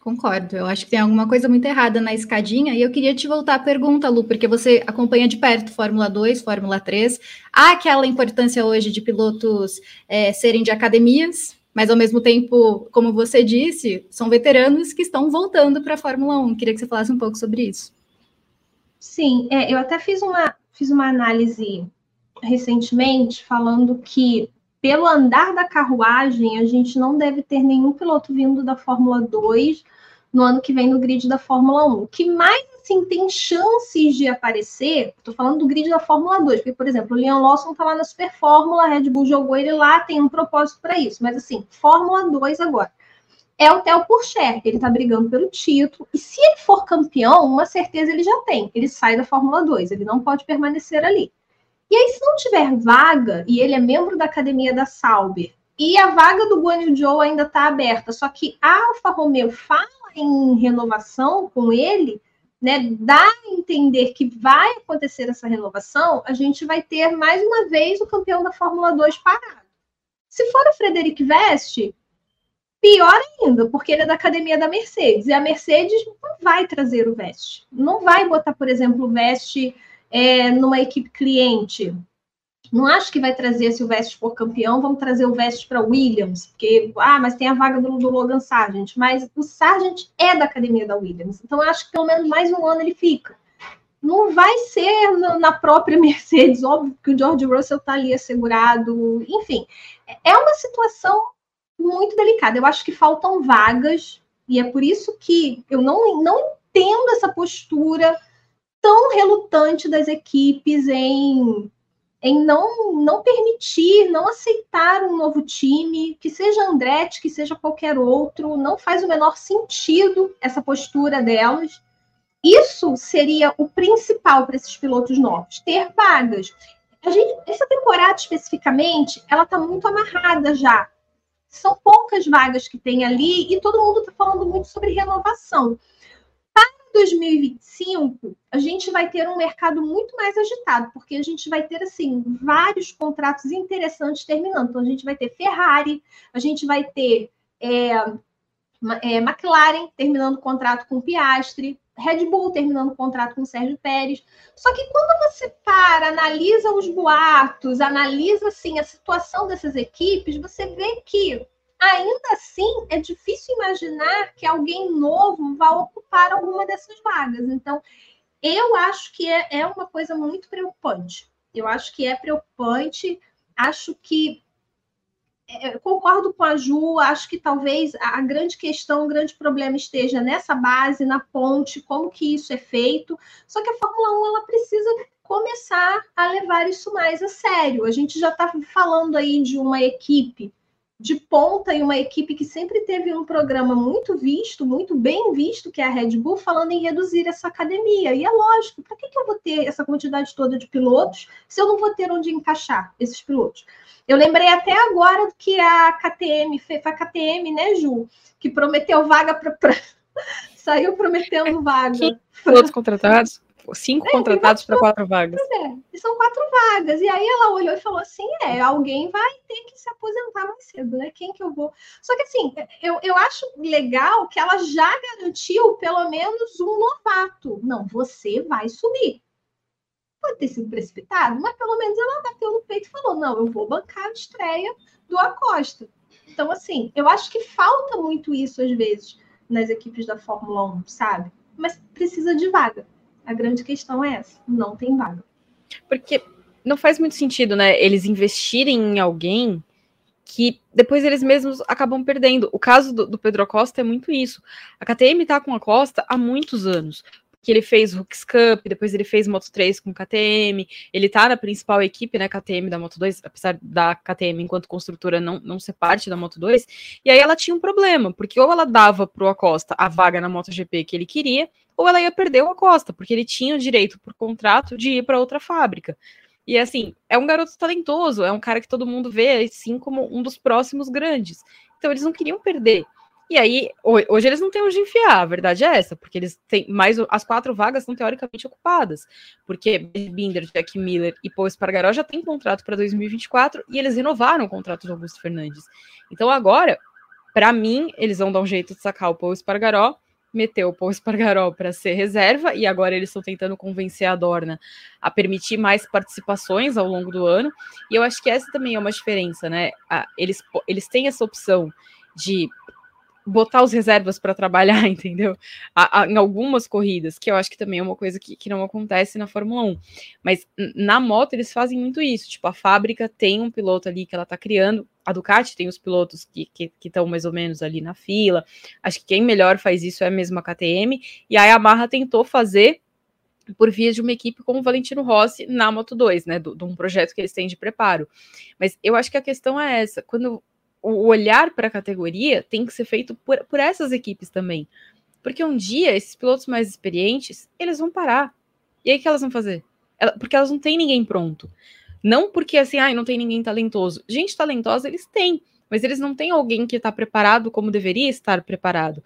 Concordo, eu acho que tem alguma coisa muito errada na escadinha, e eu queria te voltar à pergunta, Lu, porque você acompanha de perto Fórmula 2, Fórmula 3. Há aquela importância hoje de pilotos é, serem de academias, mas ao mesmo tempo, como você disse, são veteranos que estão voltando para a Fórmula 1. Queria que você falasse um pouco sobre isso. Sim, é, eu até fiz uma, fiz uma análise recentemente falando que pelo andar da carruagem, a gente não deve ter nenhum piloto vindo da Fórmula 2 no ano que vem no grid da Fórmula 1. O que mais assim tem chances de aparecer, estou falando do grid da Fórmula 2, porque, por exemplo, o Leon Lawson está lá na Super Fórmula, a Red Bull jogou ele lá, tem um propósito para isso. Mas assim, Fórmula 2 agora. É o Theo Pourchaire, ele está brigando pelo título, e se ele for campeão, uma certeza ele já tem, ele sai da Fórmula 2, ele não pode permanecer ali. E aí, se não tiver vaga, e ele é membro da academia da Sauber, e a vaga do Guan Yu Zhou ainda está aberta, só que a Alfa Romeo fala em renovação com ele, né, dá a entender que vai acontecer essa renovação, a gente vai ter mais uma vez o campeão da Fórmula 2 parado. Se for o Frederic Veste, pior ainda, porque ele é da academia da Mercedes, e a Mercedes não vai trazer o Veste. Não vai botar, por exemplo, o Veste é, numa equipe cliente. Não acho que vai trazer, se o Veste for campeão, vamos trazer o Veste para Williams, porque, ah, mas tem a vaga do, do Logan Sargent, mas o Sargent é da academia da Williams, então acho que pelo menos mais um ano ele fica. Não vai ser na própria Mercedes, óbvio que o George Russell está ali assegurado, enfim. É uma situação muito delicada. Eu acho que faltam vagas, e é por isso que eu não, não entendo essa postura tão relutante das equipes em, em não, não permitir, não aceitar um novo time, que seja Andretti, que seja qualquer outro, não faz o menor sentido essa postura delas. Isso seria o principal para esses pilotos novos, ter vagas. A gente, essa temporada especificamente, ela está muito amarrada já. São poucas vagas que tem ali e todo mundo está falando muito sobre renovação. Para 2025, a gente vai ter um mercado muito mais agitado, porque a gente vai ter, assim, vários contratos interessantes terminando. Então, a gente vai ter Ferrari, a gente vai ter é, é, McLaren terminando o contrato com Piastri, Red Bull terminando o contrato com Sérgio Pérez. Só que quando você para, analisa os boatos, analisa assim a situação dessas equipes, você vê que ainda assim é difícil imaginar que alguém novo vá ocupar alguma dessas vagas. Então, eu acho que é, é uma coisa muito preocupante. Eu acho que é preocupante. Acho que é, concordo com a Ju, acho que talvez a grande questão, o grande problema esteja nessa base, na ponte, como que isso é feito. Só que a Fórmula 1 ela precisa começar a levar isso mais a sério. A gente já está falando aí de uma equipe de ponta e uma equipe que sempre teve um programa muito visto, muito bem visto, que é a Red Bull, falando em reduzir essa academia. E é lógico, para que, que eu vou ter essa quantidade toda de pilotos se eu não vou ter onde encaixar esses pilotos? Eu lembrei até agora que a KTM foi a KTM, né, Ju? Que prometeu vaga para. Pra... Saiu prometendo vaga. Pilotos contratados? Cinco é, contratados para quatro vagas. É, são quatro vagas. E aí ela olhou e falou assim: é, alguém vai ter que se aposentar mais cedo, né? Quem que eu vou? Só que assim, eu, eu acho legal que ela já garantiu pelo menos um novato. Não, você vai subir. Pode ter sido precipitado, mas pelo menos ela bateu no peito e falou: não, eu vou bancar a estreia do Acosta. Então, assim, eu acho que falta muito isso às vezes nas equipes da Fórmula 1, sabe? Mas precisa de vaga. A grande questão é essa: não tem vaga. Porque não faz muito sentido, né? Eles investirem em alguém que depois eles mesmos acabam perdendo. O caso do, do Pedro Acosta é muito isso. A KTM tá com a Costa há muitos anos que ele fez Hooks Cup, depois ele fez Moto 3 com KTM, ele tá na principal equipe, né, KTM da Moto 2, apesar da KTM enquanto construtora não, não ser parte da Moto 2, e aí ela tinha um problema, porque ou ela dava pro Acosta a vaga na MotoGP que ele queria, ou ela ia perder o Acosta, porque ele tinha o direito por contrato de ir para outra fábrica. E assim, é um garoto talentoso, é um cara que todo mundo vê assim como um dos próximos grandes. Então eles não queriam perder. E aí, hoje eles não têm onde enfiar, a verdade é essa, porque eles têm mais. As quatro vagas são teoricamente ocupadas, porque Binder, Jack Miller e Paul Espargaró já têm contrato para 2024 e eles renovaram o contrato do Augusto Fernandes. Então agora, para mim, eles vão dar um jeito de sacar o Paul Espargaró, meter o Paul Espargaró para ser reserva e agora eles estão tentando convencer a Dorna a permitir mais participações ao longo do ano. E eu acho que essa também é uma diferença, né? Eles, eles têm essa opção de botar os reservas para trabalhar, entendeu? A, a, em algumas corridas, que eu acho que também é uma coisa que, que não acontece na Fórmula 1. Mas na moto eles fazem muito isso. Tipo, a fábrica tem um piloto ali que ela tá criando. A Ducati tem os pilotos que estão mais ou menos ali na fila. Acho que quem melhor faz isso é a mesma KTM. E a Yamaha tentou fazer por via de uma equipe como o Valentino Rossi na Moto 2, né? De um projeto que eles têm de preparo. Mas eu acho que a questão é essa: quando o olhar para a categoria tem que ser feito por, por essas equipes também. Porque um dia, esses pilotos mais experientes, eles vão parar. E aí o que elas vão fazer? Ela, porque elas não têm ninguém pronto. Não porque assim, ah, não tem ninguém talentoso. Gente talentosa eles têm, mas eles não têm alguém que está preparado como deveria estar preparado.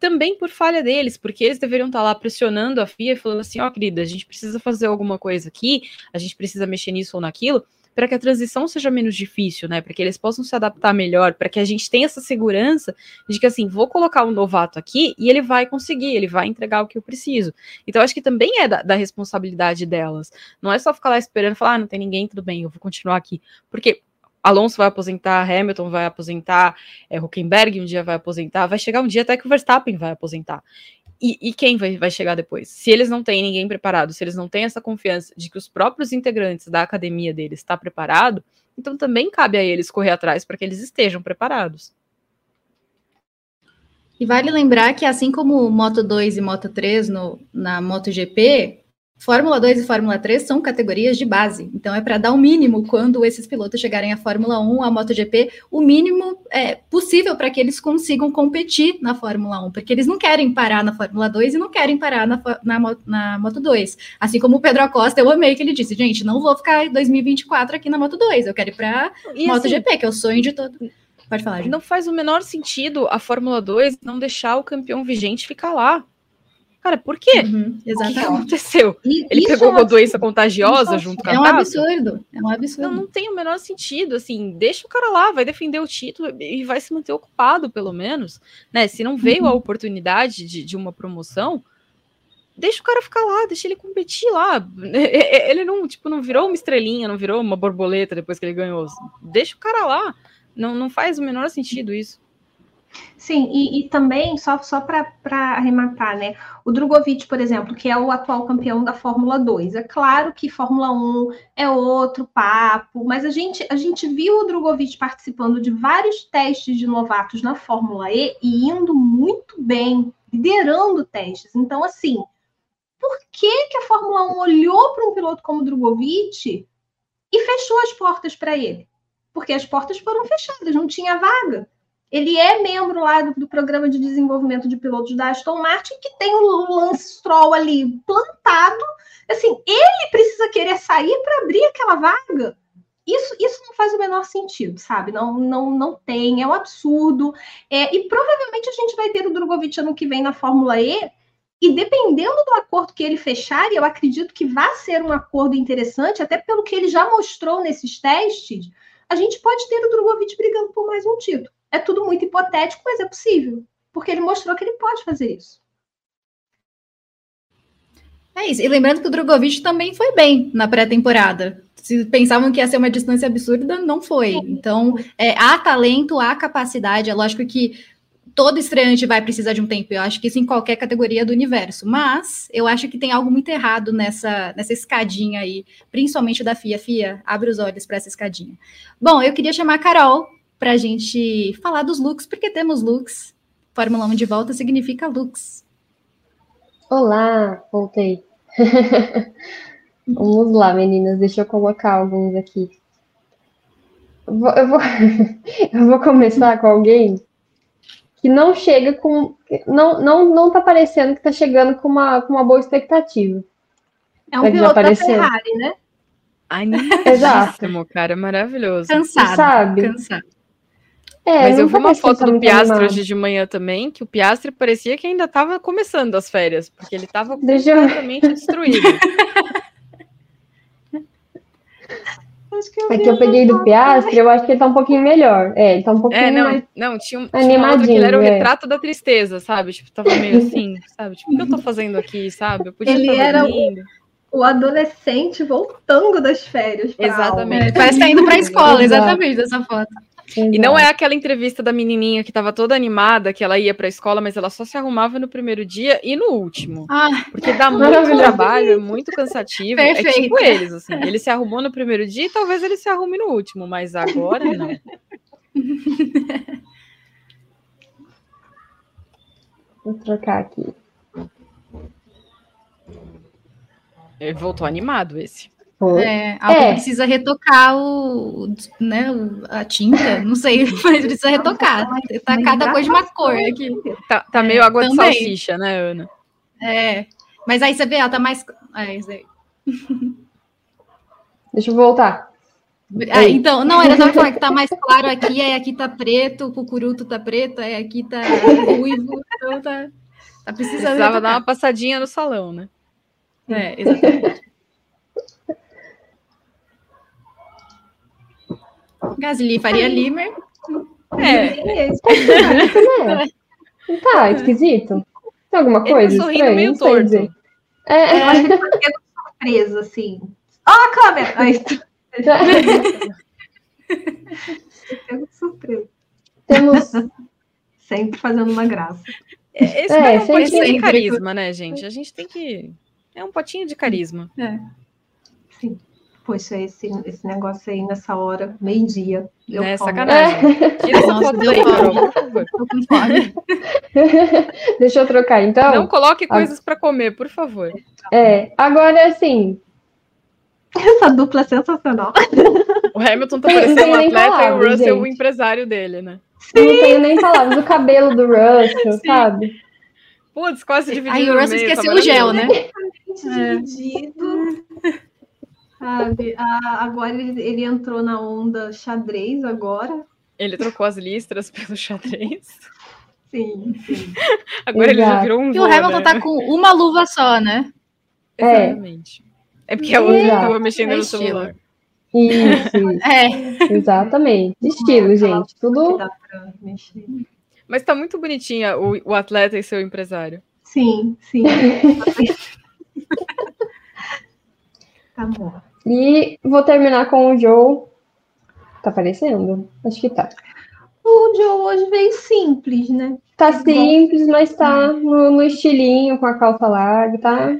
Também por falha deles, porque eles deveriam estar tá lá pressionando a FIA, falando assim: ó, oh, querida, a gente precisa fazer alguma coisa aqui, a gente precisa mexer nisso ou naquilo para que a transição seja menos difícil, né? Para que eles possam se adaptar melhor, para que a gente tenha essa segurança de que assim, vou colocar um novato aqui e ele vai conseguir, ele vai entregar o que eu preciso. Então, acho que também é da, da responsabilidade delas. Não é só ficar lá esperando falar, ah, não tem ninguém, tudo bem, eu vou continuar aqui. Porque Alonso vai aposentar, Hamilton vai aposentar, é, Huckenberg um dia vai aposentar, vai chegar um dia até que o Verstappen vai aposentar. E, e, quem vai, vai chegar depois? Se eles não têm ninguém preparado, se eles não têm essa confiança de que os próprios integrantes da academia deles está preparado, então também cabe a eles correr atrás para que eles estejam preparados. E vale lembrar que assim como Moto 2 e Moto 3 no, na MotoGP, Fórmula 2 e Fórmula 3 são categorias de base, então é para dar o mínimo quando esses pilotos chegarem à Fórmula 1, à MotoGP, o mínimo é possível para que eles consigam competir na Fórmula 1, porque eles não querem parar na Fórmula 2 e não querem parar na, na, na Moto 2. Assim como o Pedro Acosta, eu amei que ele disse, gente, não vou ficar em 2024 aqui na Moto 2, eu quero ir para MotoGP, assim, que é o sonho de todo. Pode falar. Gente. Não faz o menor sentido a Fórmula 2 não deixar o campeão vigente ficar lá Cara, por quê? Uhum, O que, exatamente. aconteceu? E Ele isso pegou é uma doença contagiosa junto com a É um absurdo. É um absurdo. Não, não tem o menor sentido, assim, deixa o cara lá, vai defender o título e vai se manter ocupado, pelo menos, né? Se não veio a oportunidade de, de uma promoção, deixa o cara ficar lá, deixa ele competir lá. Ele não, tipo, não virou uma estrelinha, não virou uma borboleta depois que ele ganhou. Deixa o cara lá. Não, não faz o menor sentido isso. Sim, e, e também, só, só para arrematar, né? O Drogovic, por exemplo, que é o atual campeão da Fórmula 2. É claro que Fórmula 1 é outro papo, mas a gente, a gente viu o Drogovic participando de vários testes de novatos na Fórmula E e indo muito bem, liderando testes. Então, assim, por que, que a Fórmula 1 olhou para um piloto como o Drogovic e fechou as portas para ele? Porque as portas foram fechadas, não tinha vaga. Ele é membro lá do, do, programa de desenvolvimento de pilotos da Aston Martin, que tem o Lance Stroll ali plantado. Assim, ele precisa querer sair para abrir aquela vaga. Isso, isso não faz o menor sentido, sabe? Não, não, não tem, é um absurdo. É, e provavelmente a gente vai ter o Drogovic ano que vem na Fórmula E. E dependendo do acordo que ele fechar, e eu acredito que vai ser um acordo interessante, até pelo que ele já mostrou nesses testes, a gente pode ter o Drogovic brigando por mais um título. É tudo muito hipotético, mas é possível. Porque ele mostrou que ele pode fazer isso. É isso. E lembrando que o Drogovic também foi bem na pré-temporada. Se pensavam que ia ser uma distância absurda, não foi. Então, é, há talento, há capacidade. É lógico que todo estreante vai precisar de um tempo. Eu acho que isso em qualquer categoria do universo. Mas eu acho que tem algo muito errado nessa, nessa escadinha aí, principalmente da FIA. FIA, abre os olhos para essa escadinha. Bom, eu queria chamar a Carol para a gente falar dos looks, porque temos looks. Fórmula 1 de volta significa looks. Olá, voltei. Vamos lá, meninas, deixa eu colocar alguns aqui. Eu vou, eu vou, eu vou começar com alguém que não chega com. Não, não, não tá parecendo que tá chegando com uma, com uma boa expectativa. É um piloto da Ferrari, né? Animadíssimo, cara, maravilhoso. Cansado, sabe? cansado. É, Mas eu vi uma foto do Piastre animado. hoje de manhã também, que o Piastre parecia que ainda estava começando as férias, porque ele estava Deixa eu- completamente destruído. É que eu peguei do Piastre, eu acho que ele tá um pouquinho melhor. É, ele tá um pouquinho É, não, mais. não, tinha, um- tinha que ele era o Animadinho, é. retrato da tristeza, sabe? Tipo, tava meio assim, sabe? Tipo, o que eu tô fazendo aqui, sabe? Eu podia Ele estar era o- dormindo. O adolescente voltando das férias. Exatamente. aula. É, parece que tá indo pra escola, exatamente, dessa foto. E não é aquela entrevista da menininha que tava toda animada, que ela ia pra escola, mas ela só se arrumava no primeiro dia e no último. Ah, Porque dá muito trabalho, é muito cansativo. É Perfeito. tipo eles, assim. Ele se arrumou no primeiro dia e talvez ele se arrume no último, mas agora não. Vou trocar aqui. Ele voltou animado esse. Foi. é, algo É. precisa retocar o, né, a tinta, não sei, mas precisa retocar. Tá Mas cada coisa de uma cor aqui. Tá, tá É, meio água de também. salsicha, né, Ana? É, mas aí você vê, ela tá mais. É, isso aí. Deixa eu voltar. Ah, então, não, era só falar que tá mais claro aqui, aí aqui tá preto, o cucuruto tá preto, aí aqui tá ruivo, então tá, tá precisando. Precisava dar uma passadinha no salão, né? É, exatamente. Gasly Faria Limer. É, Esse. né? Não tá esquisito? Tem alguma ele coisa? tá sorrindo meio Não torto. É, Eu acho que ele tá surpresa, assim. Ó a câmera! Aí, surpresa. temos. Sempre fazendo uma graça. Esse É, daí é um sempre- potinho de sempre- carisma, né, gente? A gente tem que. É um potinho de carisma. Sim. Poxa, esse, esse negócio aí nessa hora, meio-dia. Né? como. Sacanagem. Tira essa Nossa, foto deu daí, por favor. Deixa eu trocar, então. Não coloque coisas pra comer, por favor. É, agora assim, Essa dupla é sensacional. O Hamilton tá parecendo um atleta e o Russell o gente. empresário dele, né? não tenho nem palavras. O cabelo do Russell, sabe? Putz, quase dividido Aí o Russell meio, tá esqueceu o gel, né? dividido. Sabe? Ah, agora ele, ele entrou na onda xadrez agora. Ele trocou as listras pelo xadrez. Sim, sim. Agora ele já virou um E o Hamilton né? tá com uma luva só, né? É. Exatamente. É porque a outra Exato. tava mexendo É no estilo. celular. Isso, isso, É. exatamente. Estilo, gente. Tudo. Mas tá muito bonitinha o, o atleta e seu empresário. Sim, sim. tá bom. E vou terminar com o Joe. Tá aparecendo? Acho que tá. O Joe hoje veio simples, né? Tá simples, mas tá no, no estilinho, com a calça larga, tá?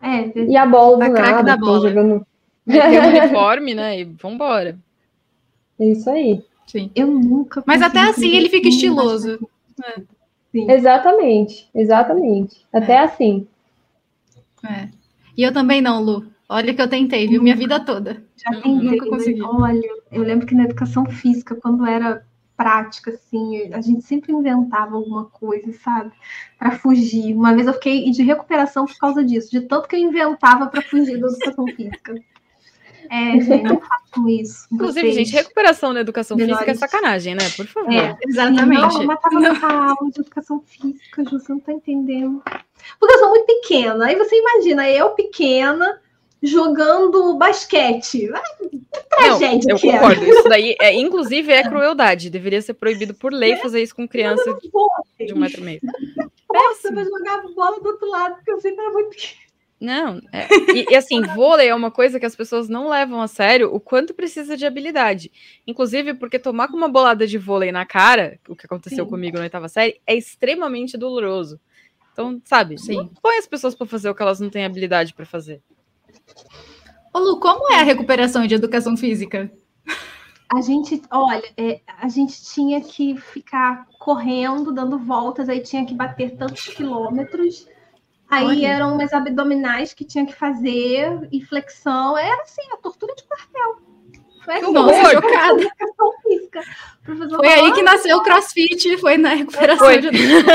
É, E a bola Tá do craque nada, da tô bola. jogando. Tem um uniforme, né? E vambora. É isso aí. Sim. eu nunca. Mas até assim ele fica estiloso. Sim. Exatamente, exatamente. Até assim. É. E eu também não, Lu. Olha que eu tentei, viu? Minha vida toda. Já Eu tentei, nunca consegui. Olha, eu lembro que na educação física, quando era prática, assim, a gente sempre inventava alguma coisa, sabe? Pra fugir. Uma vez eu fiquei de recuperação por causa disso, de tanto que eu inventava pra fugir da educação física. É, gente, não façam isso. Inclusive, Vocês- gente, recuperação na educação menores. física é sacanagem, né? Por favor. É, Exatamente. Não, eu matava muita aula de educação física, Ju, você não tá entendendo. Porque eu sou muito pequena. Aí você imagina, eu pequena, jogando basquete. Que Não, tragédia eu que era. concordo. Isso daí, é, inclusive, é crueldade. Deveria ser proibido por lei fazer isso com criança de um metro e meio. Nossa, eu jogava bola do outro lado, porque eu sempre era muito pequena. Não, é, e, e assim, vôlei é uma coisa que as pessoas não levam a sério o quanto precisa de habilidade. Inclusive, porque tomar com uma bolada de vôlei na cara, o que aconteceu Sim. comigo na oitava série, é extremamente doloroso. Então, sabe, Sim. não põe as pessoas pra fazer o que elas não têm habilidade pra fazer. Ô, Lu, como é a recuperação de educação física? A gente, olha, é, a gente tinha que ficar correndo, dando voltas, aí tinha que bater tantos quilômetros. Aí Olha. eram umas abdominais que tinha que fazer e flexão. Era assim, a tortura de quartel. Foi assim, Nossa, chocada. educação física. O professor Foi falou, aí que nasceu o crossfit, foi na recuperação Foi. de educação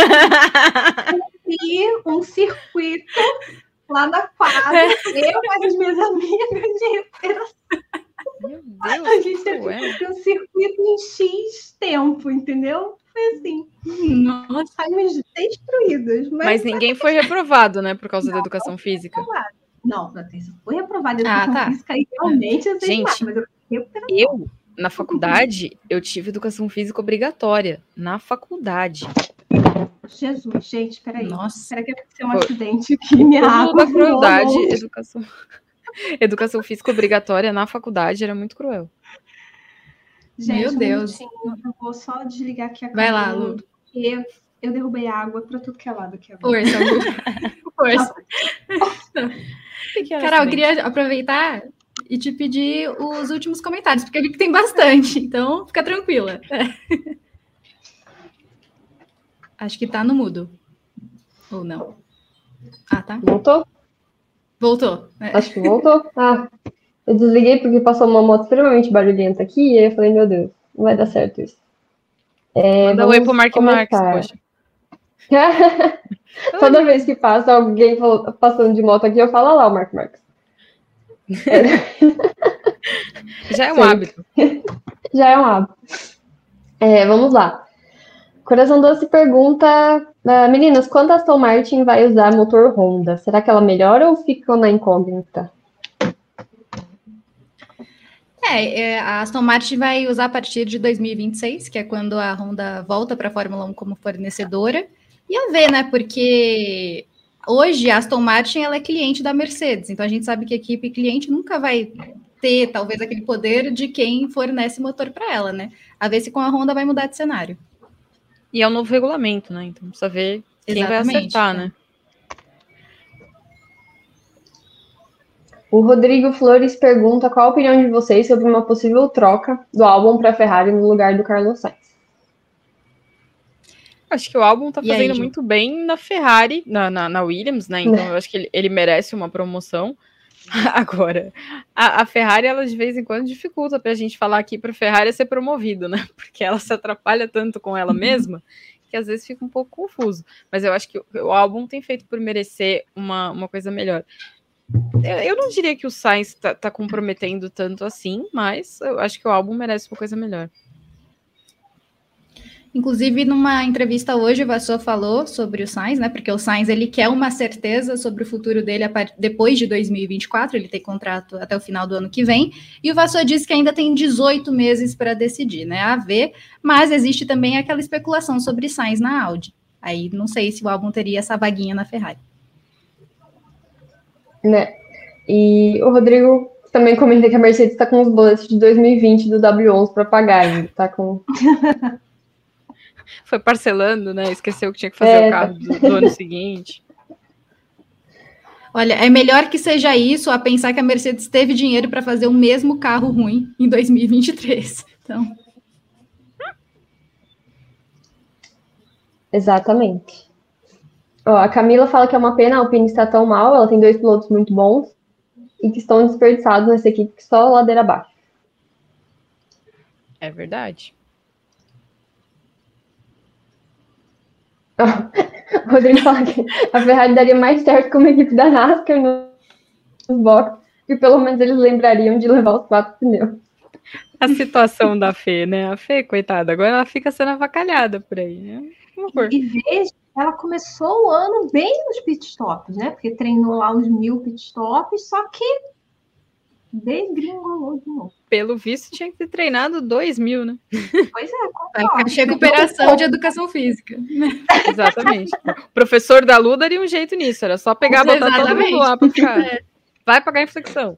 "Ah, um circuito lá na quadra, eu com as minhas amigas de recuperação. Meu A Deus, gente teve um circuito em X tempo, entendeu? Foi assim. Nossa. Saímos destruídas. Mas, Mas ninguém foi reprovado, né, por causa da educação física. Não, Patrícia, foi reprovada em Ah, educação tá. física e realmente eu sei Gente, mais, mas eu. Eu, na faculdade, eu tive educação física obrigatória. Na faculdade. Jesus, gente, peraí. Nossa. Será que aconteceu um acidente aqui? Minha água da crueldade, educação. Educação física obrigatória na faculdade era muito cruel. Gente, Meu um Deus. minutinho, Eu vou só desligar aqui a Vai lá, Lu. Porque eu derrubei água para tudo que é lado aqui agora. Força, Lu. Força. Carol, eu queria aproveitar e te pedir os últimos comentários, porque eu vi que tem bastante, então fica tranquila. Acho que tá no mudo. Ou não? Ah, tá. Voltou? Voltou. É. Acho que voltou. Ah, eu desliguei porque passou uma moto extremamente barulhenta aqui e aí eu falei, meu Deus, não vai dar certo isso. É, Manda oi pro Mark Marques, começar. poxa. Toda vez que passa alguém passando de moto aqui, eu falo "Olha lá o Mark Marques. Já é um Sim. hábito. Já é um hábito. É, vamos lá. Coração Doce pergunta: ah, Meninas, quando a Aston Martin vai usar motor Honda? Será que ela melhora ou fica na incógnita? É, é, a Aston Martin vai usar a partir de 2026, que é quando a Honda volta para a Fórmula 1 como fornecedora. E a ver, né? Porque hoje a Aston Martin ela é cliente da Mercedes, então a gente sabe que a equipe cliente nunca vai ter, talvez, aquele poder de quem fornece motor para ela, né? A ver se com a Honda vai mudar de cenário. E é um novo regulamento, né? Então precisa ver quem vai Exatamente, acertar, é. né? O Rodrigo Flores pergunta qual a opinião de vocês sobre uma possível troca do álbum para Ferrari no lugar do Carlos Sainz. Acho que o álbum tá E aí, fazendo Ju? muito bem na Ferrari, na, na, na Williams, né? Então eu acho que ele, ele merece uma promoção. Agora, a, a Ferrari, ela de vez em quando dificulta pra gente falar aqui pra Ferrari ser promovido, né? Porque ela se atrapalha tanto com ela mesma que às vezes fica um pouco confuso. Mas eu acho que o, o álbum tem feito por merecer uma, uma coisa melhor. Eu, eu não diria que o Sainz tá, tá comprometendo tanto assim, mas eu acho que o álbum merece uma coisa melhor. Inclusive, numa entrevista hoje, o Vassou falou sobre o Sainz, né? Porque o Sainz ele quer uma certeza sobre o futuro dele depois de 2024, ele tem contrato até o final do ano que vem. E o Vassou disse que ainda tem 18 meses para decidir, né? A ver, mas existe também aquela especulação sobre Sainz na Audi. Aí não sei se o álbum teria essa vaguinha na Ferrari. Né? E o Rodrigo também comenta que a Mercedes está com os boletos de 2020 do W11 para pagar ainda. Tá com. Foi parcelando, né? Esqueceu que tinha que fazer é, o carro do, do ano seguinte. Olha, é melhor que seja isso a pensar que a Mercedes teve dinheiro para fazer o mesmo carro ruim em 2023. Então. Exatamente. Ó, a Camila fala que é uma pena a Alpine estar tão mal, ela tem dois pilotos muito bons e que estão desperdiçados nessa equipe que só ladeira abaixo. É verdade. O Rodrigo fala que a Ferrari daria mais certo com uma equipe da NASCAR nos boxes, e pelo menos eles lembrariam de levar os quatro pneus. A situação da Fê, né? A Fê, coitada, agora ela fica sendo avacalhada por aí, né? E, e veja, ela começou o ano bem nos pitstops, né? Porque treinou lá uns mil pitstops, só que degringolou de novo. Pelo visto, tinha que ter treinado dois mil, né? Pois é, concordo. recuperação de educação física. Exatamente. O professor da Lu daria um jeito nisso, era só pegar e botar Exatamente. todo mundo lá para ficar. É. Vai pagar a inflexão.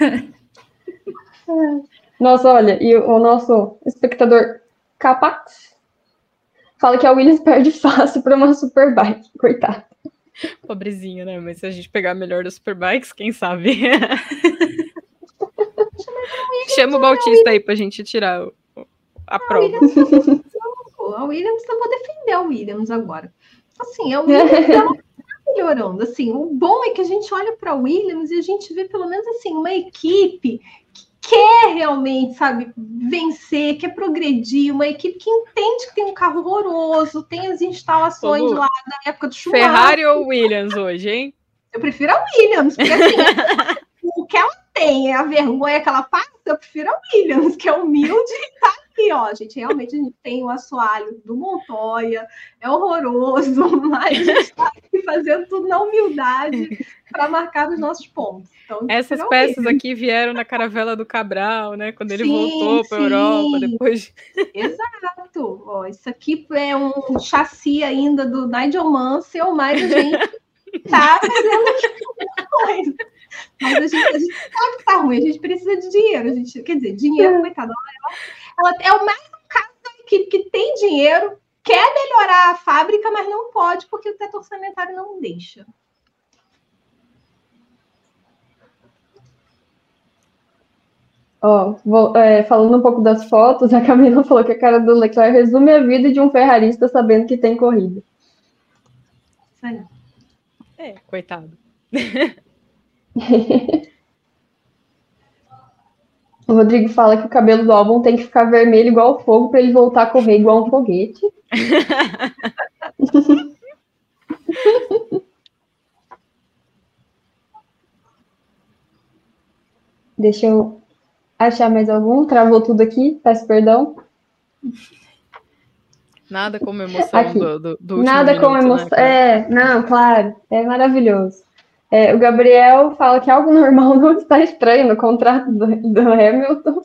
Nossa, olha, e o nosso espectador Capax fala que a Williams perde fácil para uma Superbike, coitado. Pobrezinho, né? Mas se a gente pegar melhor das Superbikes, quem sabe? Chama o Bautista aí pra gente tirar o, a prova. A Williams, eu vou defender a Williams agora. Assim, a Williams ela tá melhorando. Assim, o bom é que a gente olha para a Williams e a gente vê pelo menos assim uma equipe que quer realmente, sabe, vencer, quer progredir, uma equipe que entende que tem um carro horroroso, tem as instalações Como lá da época do Schumacher. Ferrari ou Williams hoje, hein? Eu prefiro a Williams, porque assim, o que ela tem, a vergonha que ela passa, eu prefiro a Williams, que é humilde e tá aqui, ó. Gente, realmente a gente tem o assoalho do Montoya, é horroroso, mas a gente tá aqui fazendo tudo na humildade para marcar os nossos pontos. Então, Essas peças aqui vieram na caravela do Cabral, né? Quando ele sim, voltou para a Europa, depois. Exato. Ó, isso aqui é um chassi ainda do Nigel Mansell, mas a gente tá fazendo aqui coisa. Mas a gente, a gente sabe que tá ruim, a gente precisa de dinheiro. A gente, quer dizer, dinheiro, é. coitado, ela, ela é o mais um caso da equipe que tem dinheiro, quer melhorar a fábrica, mas não pode, porque o teto orçamentário não deixa. Ó, vou, é, falando um pouco das fotos, a Camila falou que a cara do Leclerc resume a vida de um ferrarista sabendo que tem corrida. É, coitado. o Rodrigo fala que o cabelo do álbum tem que ficar vermelho igual fogo para ele voltar a correr igual um foguete. Deixa eu achar mais algum. Travou tudo aqui, peço perdão. Nada como emoção do, do, do Nada como né, emoção. Né, é, não, claro. É maravilhoso. É, o Gabriel fala que algo normal não está estranho no contrato do, do Hamilton.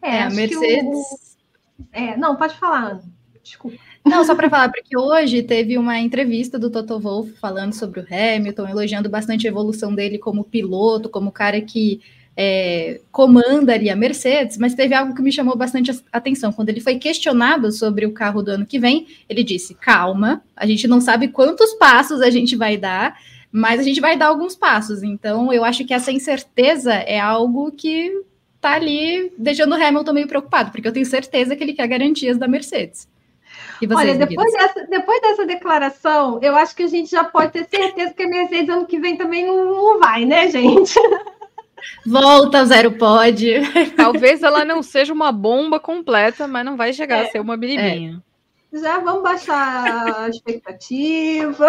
É, a Mercedes. O... É, não, pode falar, Ana. Desculpa. Não, só para falar, porque hoje teve uma entrevista do Toto Wolff falando sobre o Hamilton, elogiando bastante a evolução dele como piloto, como cara que é, comanda ali a Mercedes, mas teve algo que me chamou bastante atenção. Quando ele foi questionado sobre o carro do ano que vem, ele disse: calma, a gente não sabe quantos passos a gente vai dar, mas a gente vai dar alguns passos. Então, eu acho que essa incerteza é algo que tá ali deixando o Hamilton meio preocupado, porque eu tenho certeza que ele quer garantias da Mercedes. Olha, depois dessa, depois dessa declaração, eu acho que a gente já pode ter certeza que a Mercedes ano que vem também não, não vai, né, gente? Volta zero pode. Talvez ela não seja uma bomba completa, mas não vai chegar é, a ser uma biribinha. É. Já vamos baixar a expectativa.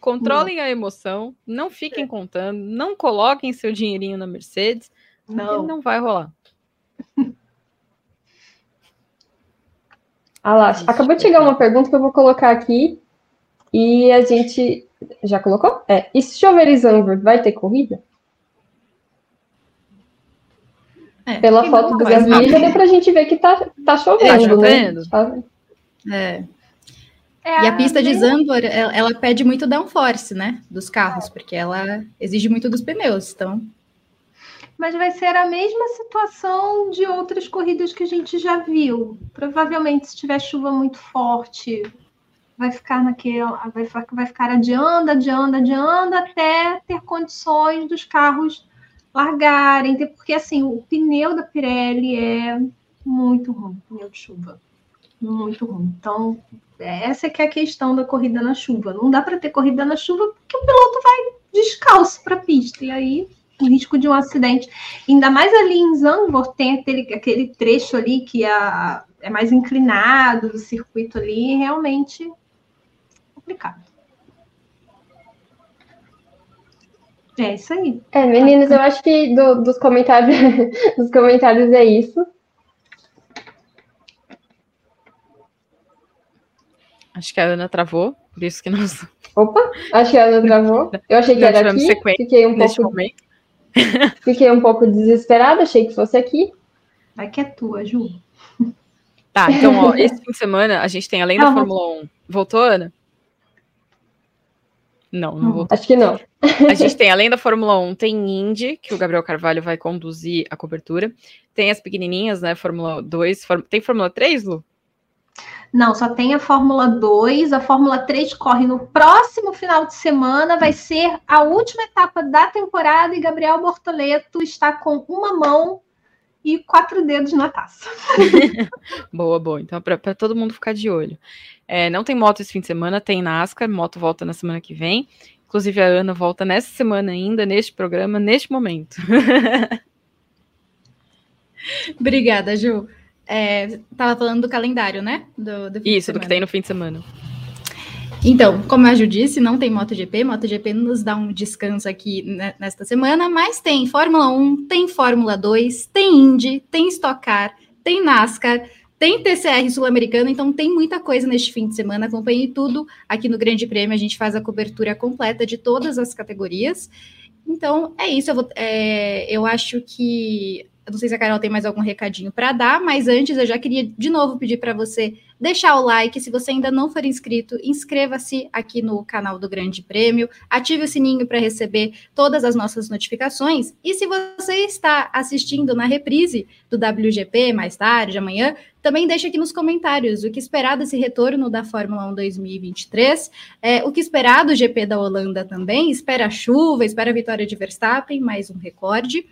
Controlem não. a emoção, não fiquem é. contando, não coloquem seu dinheirinho na Mercedes, não, não vai rolar. Ah lá, acabou de chegar uma pergunta que eu vou colocar aqui e a gente já colocou? É. E se chover em Zandvoort, vai ter corrida? É, Pela foto do Gasly, já deu pra gente ver que tá, tá chovendo, é, né? Tá... É. É, e a pista de Zandvoort, ela, ela, pede muito downforce, né, dos carros, porque ela exige muito dos pneus, então... Mas vai ser a mesma situação de outras corridas que a gente já viu. Provavelmente, se tiver chuva muito forte, vai ficar naquela, vai, vai ficar adiando, adiando, adiando, até ter condições dos carros largarem, porque assim, o pneu da Pirelli é muito ruim, pneu de chuva. Muito ruim. Então, essa é que é a questão da corrida na chuva. Não dá para ter corrida na chuva porque o piloto vai descalço para a pista. E aí, o risco de um acidente. Ainda mais ali em Zandvoort, tem aquele, aquele trecho ali que é, é mais inclinado do circuito ali, realmente complicado. É isso aí. É, meninas, eu acho que do, dos comentários dos comentários é isso. Acho que a Ana travou, por isso que nós. Opa, acho que a Ana travou. Eu achei que era aqui. Fiquei um pouco. Momento. Fiquei um pouco desesperada, achei que fosse aqui. Vai que é tua, Ju. Tá, então, ó, esse fim de semana a gente tem, além da Fórmula 1. Voltou, Ana? Não, não voltou. Acho que não. A gente tem, além da Fórmula 1, tem Indy, que o Gabriel Carvalho vai conduzir a cobertura. Tem as pequenininhas, né? Fórmula 2. Tem Fórmula 3, Lu? Não, só tem a Fórmula 2. A Fórmula 3 corre no próximo final de semana. Vai ser a última etapa da temporada e Gabriel Bortoleto está com uma mão e quatro dedos na taça. boa, boa. Então, para todo mundo ficar de olho. É, não tem moto esse fim de semana, tem NASCAR. Moto volta na semana que vem. Inclusive, a Ana volta nessa semana ainda, neste programa, neste momento. Obrigada, Ju. É, tava falando do calendário, né? Do, do Isso, do que tem no fim de semana. Então, como a Ju disse, não tem MotoGP. MotoGP nos dá um descanso aqui nesta semana, mas tem Fórmula 1, tem Fórmula 2, tem Indy, tem Stock Car, tem NASCAR, tem TCR sul-americano, então tem muita coisa neste fim de semana. Acompanhe tudo aqui no Grande Prêmio. A gente faz a cobertura completa de todas as categorias. Então, é isso. Eu, vou, é, eu acho que eu não sei se a Carol tem mais algum recadinho para dar, mas antes eu já queria de novo pedir para você deixar o like. Se você ainda não for inscrito, inscreva-se aqui no canal do Grande Prêmio, ative o sininho para receber todas as nossas notificações. E se você está assistindo na reprise do WGP mais tarde, amanhã, também deixe aqui nos comentários o que esperar desse retorno da Fórmula 1 2023, é, o que esperar do GP da Holanda também. Espera chuva, espera a vitória de Verstappen, mais um recorde.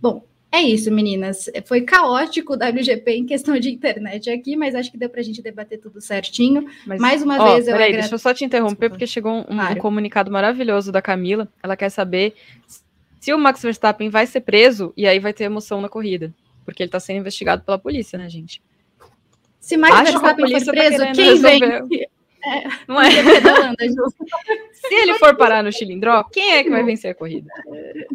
Bom, é isso, meninas. Foi caótico o WGP em questão de internet aqui, mas acho que deu para a gente debater tudo certinho. Mas, Mais uma ó, vez, eu peraí, deixa eu só te interromper, Desculpa. porque chegou um, claro. um, comunicado maravilhoso da Camila. Ela quer saber se o Max Verstappen vai ser preso e aí vai ter emoção na corrida. Porque ele está sendo investigado pela polícia, né, gente? Se Max Acho Verstappen for tá preso, tá quem vem? É, não é? Se ele for parar no Chilindró, quem é que vai vencer a corrida? É,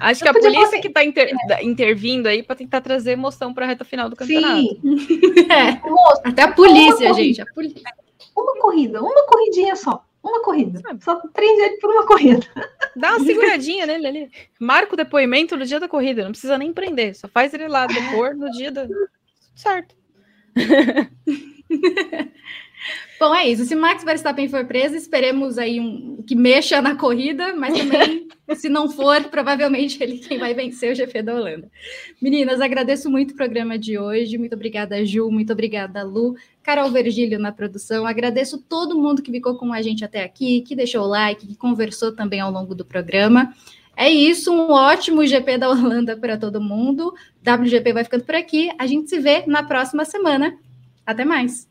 acho que a polícia que está inter, intervindo aí para tentar trazer emoção para a reta final do campeonato. Sim. É. Até a polícia, gente. A polícia. Uma corrida, uma corridinha só. Uma corrida. Só prende ele por uma corrida. Dá uma seguradinha nele ali. Marca o depoimento no dia da corrida. Não precisa nem prender. Só faz ele lá depor no dia da. Certo. Bom, é isso. Se Max Verstappen for preso, esperemos aí um que mexa na corrida, mas também, se não for, provavelmente ele quem vai vencer o GP da Holanda. Meninas, agradeço muito o programa de hoje. Muito obrigada, Ju. Muito obrigada, Lu. Carol Vergílio na produção. Agradeço todo mundo que ficou com a gente até aqui, que deixou o like, que conversou também ao longo do programa. É isso, um ótimo GP da Holanda para todo mundo. WGP vai ficando por aqui. A gente se vê na próxima semana. Até mais.